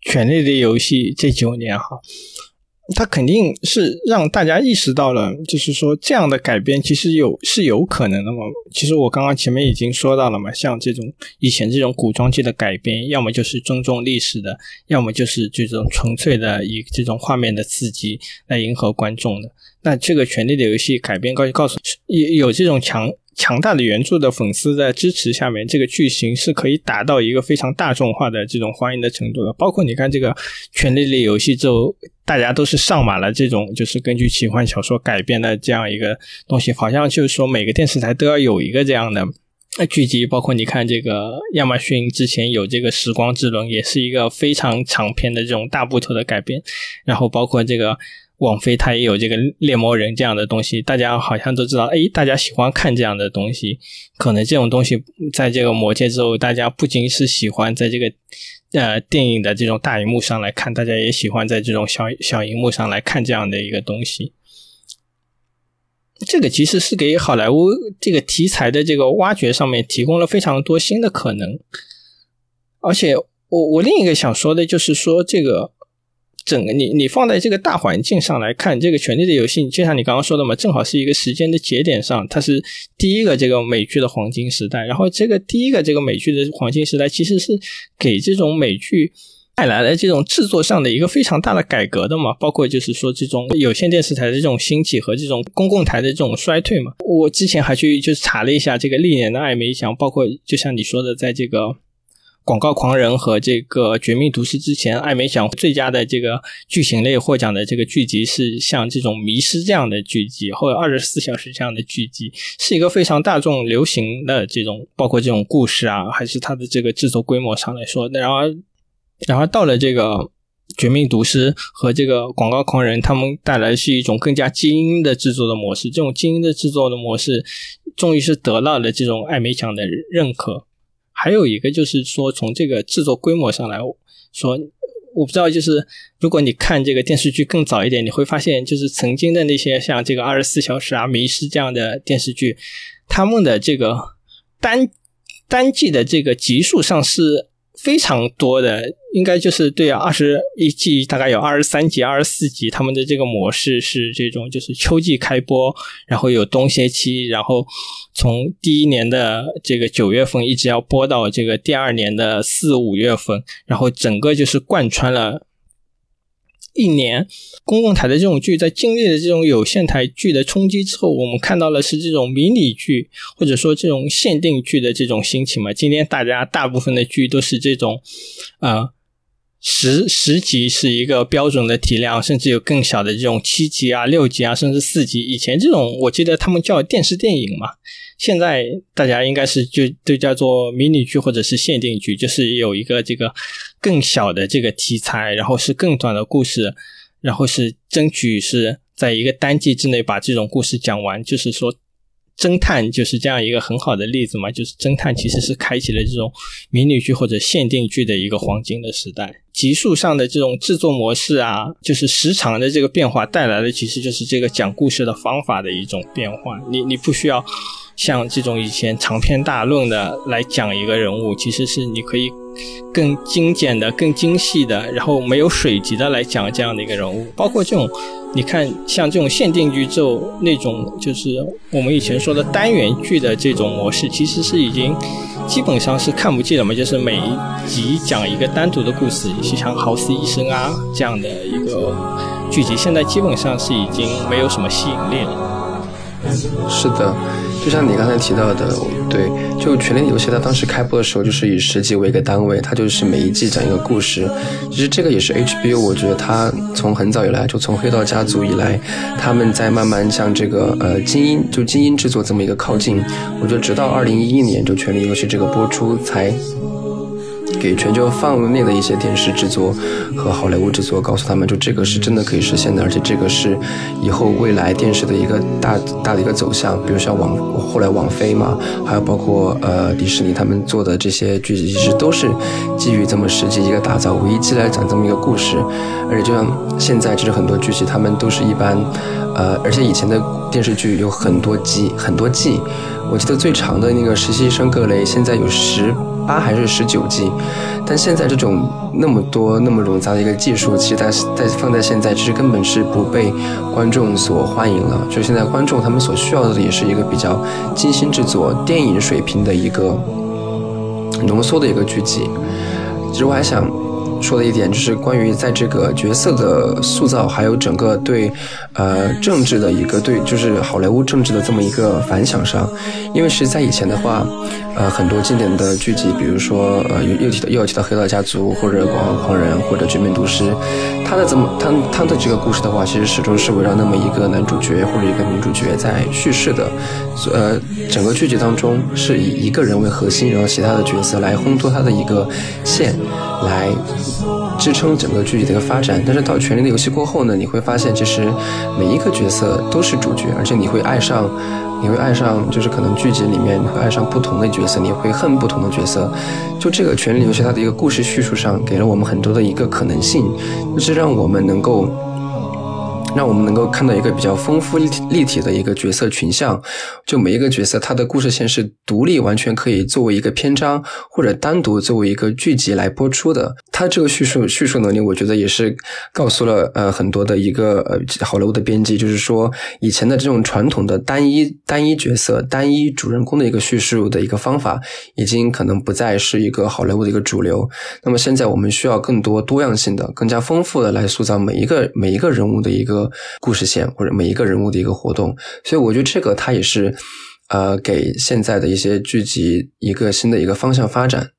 权力的游戏》这九年哈。它肯定是让大家意识到了，就是说这样的改编其实有是有可能的嘛。其实我刚刚前面已经说到了嘛，像这种以前这种古装剧的改编，要么就是尊重历史的，要么就是这种纯粹的以这种画面的刺激来迎合观众的。那这个《权力的游戏》改编告告诉有有这种强。强大的原著的粉丝在支持下面，这个剧情是可以达到一个非常大众化的这种欢迎的程度的。包括你看这个《权力的游戏》之后，大家都是上马了这种就是根据奇幻小说改编的这样一个东西，好像就是说每个电视台都要有一个这样的剧集。包括你看这个亚马逊之前有这个《时光之轮》，也是一个非常长篇的这种大部头的改编。然后包括这个。网飞它也有这个猎魔人这样的东西，大家好像都知道，哎，大家喜欢看这样的东西。可能这种东西在这个魔界之后，大家不仅是喜欢在这个呃电影的这种大荧幕上来看，大家也喜欢在这种小小荧幕上来看这样的一个东西。这个其实是给好莱坞这个题材的这个挖掘上面提供了非常多新的可能。而且，我我另一个想说的就是说这个。整个你你放在这个大环境上来看，这个《权力的游戏》就像你刚刚说的嘛，正好是一个时间的节点上，它是第一个这个美剧的黄金时代。然后这个第一个这个美剧的黄金时代，其实是给这种美剧带来了这种制作上的一个非常大的改革的嘛。包括就是说这种有线电视台的这种兴起和这种公共台的这种衰退嘛。我之前还去就是查了一下这个历年的艾美奖，包括就像你说的，在这个。广告狂人和这个绝命毒师之前，艾美奖最佳的这个剧情类获奖的这个剧集是像这种迷失这样的剧集，或者二十四小时这样的剧集，是一个非常大众流行的这种，包括这种故事啊，还是它的这个制作规模上来说。那然后，然后到了这个绝命毒师和这个广告狂人，他们带来是一种更加精英的制作的模式。这种精英的制作的模式，终于是得到了这种艾美奖的认可。还有一个就是说，从这个制作规模上来说，我不知道，就是如果你看这个电视剧更早一点，你会发现，就是曾经的那些像这个二十四小时啊、迷失这样的电视剧，他们的这个单单季的这个集数上是。非常多的，应该就是对啊，二十一季大概有二十三集、二十四集，他们的这个模式是这种，就是秋季开播，然后有冬歇期，然后从第一年的这个九月份一直要播到这个第二年的四五月份，然后整个就是贯穿了。一年，公共台的这种剧在经历了这种有线台剧的冲击之后，我们看到的是这种迷你剧或者说这种限定剧的这种兴起嘛。今天大家大部分的剧都是这种，呃，十十集是一个标准的体量，甚至有更小的这种七集啊、六集啊，甚至四集。以前这种我记得他们叫电视电影嘛。现在大家应该是就都叫做迷你剧或者是限定剧，就是有一个这个更小的这个题材，然后是更短的故事，然后是争取是在一个单季之内把这种故事讲完。就是说，侦探就是这样一个很好的例子嘛，就是侦探其实是开启了这种迷你剧或者限定剧的一个黄金的时代。集数上的这种制作模式啊，就是时长的这个变化带来的，其实就是这个讲故事的方法的一种变化。你你不需要。像这种以前长篇大论的来讲一个人物，其实是你可以更精简的、更精细的，然后没有水级的来讲这样的一个人物。包括这种，你看像这种限定剧之后那种，就是我们以前说的单元剧的这种模式，其实是已经基本上是看不见了嘛。就是每一集讲一个单独的故事，就像《豪斯医生》啊这样的一个剧集，现在基本上是已经没有什么吸引力了。是的，就像你刚才提到的，对，就《权力游戏》它当时开播的时候就是以十集为一个单位，它就是每一季讲一个故事。其实这个也是 HBO，我觉得它从很早以来，就从《黑道家族》以来，他们在慢慢向这个呃精英就精英制作这么一个靠近。我觉得直到二零一一年，就《权力游戏》这个播出才。给全球范围内的一些电视制作和好莱坞制作，告诉他们，就这个是真的可以实现的，而且这个是以后未来电视的一个大大的一个走向。比如像网后来网飞嘛，还有包括呃迪士尼他们做的这些剧集，其实都是基于这么实际一个打造，唯一季来讲这么一个故事。而且就像现在，其实很多剧集他们都是一般，呃，而且以前的电视剧有很多集很多季，我记得最长的那个实习生格雷现在有十。八还是十九季，但现在这种那么多那么冗杂的一个技术，其实在在放在现在，其实根本是不被观众所欢迎了。就现在观众他们所需要的也是一个比较精心制作、电影水平的一个浓缩的一个剧集。其实我还想。说的一点就是关于在这个角色的塑造，还有整个对呃政治的一个对，就是好莱坞政治的这么一个反响上，因为其实，在以前的话，呃，很多经典的剧集，比如说呃又又提到又要提到《黑道家族》或者《广告狂人》或者《绝命毒师》，他的怎么他他的这个故事的话，其实始终是围绕那么一个男主角或者一个女主角在叙事的，呃，整个剧集当中是以一个人为核心，然后其他的角色来烘托他的一个线来。支撑整个剧集的一个发展，但是到《权力的游戏》过后呢，你会发现其实每一个角色都是主角，而且你会爱上，你会爱上，就是可能剧集里面你会爱上不同的角色，你会恨不同的角色。就这个《权力游戏》它的一个故事叙述上，给了我们很多的一个可能性，就是让我们能够。让我们能够看到一个比较丰富立体立体的一个角色群像，就每一个角色他的故事线是独立，完全可以作为一个篇章或者单独作为一个剧集来播出的。他这个叙述叙述能力，我觉得也是告诉了呃很多的一个呃好莱坞的编辑，就是说以前的这种传统的单一单一角色、单一主人公的一个叙述的一个方法，已经可能不再是一个好莱坞的一个主流。那么现在我们需要更多多样性的、更加丰富的来塑造每一个每一个人物的一个故事线或者每一个人物的一个活动，所以我觉得这个它也是，呃，给现在的一些剧集一个新的一个方向发展。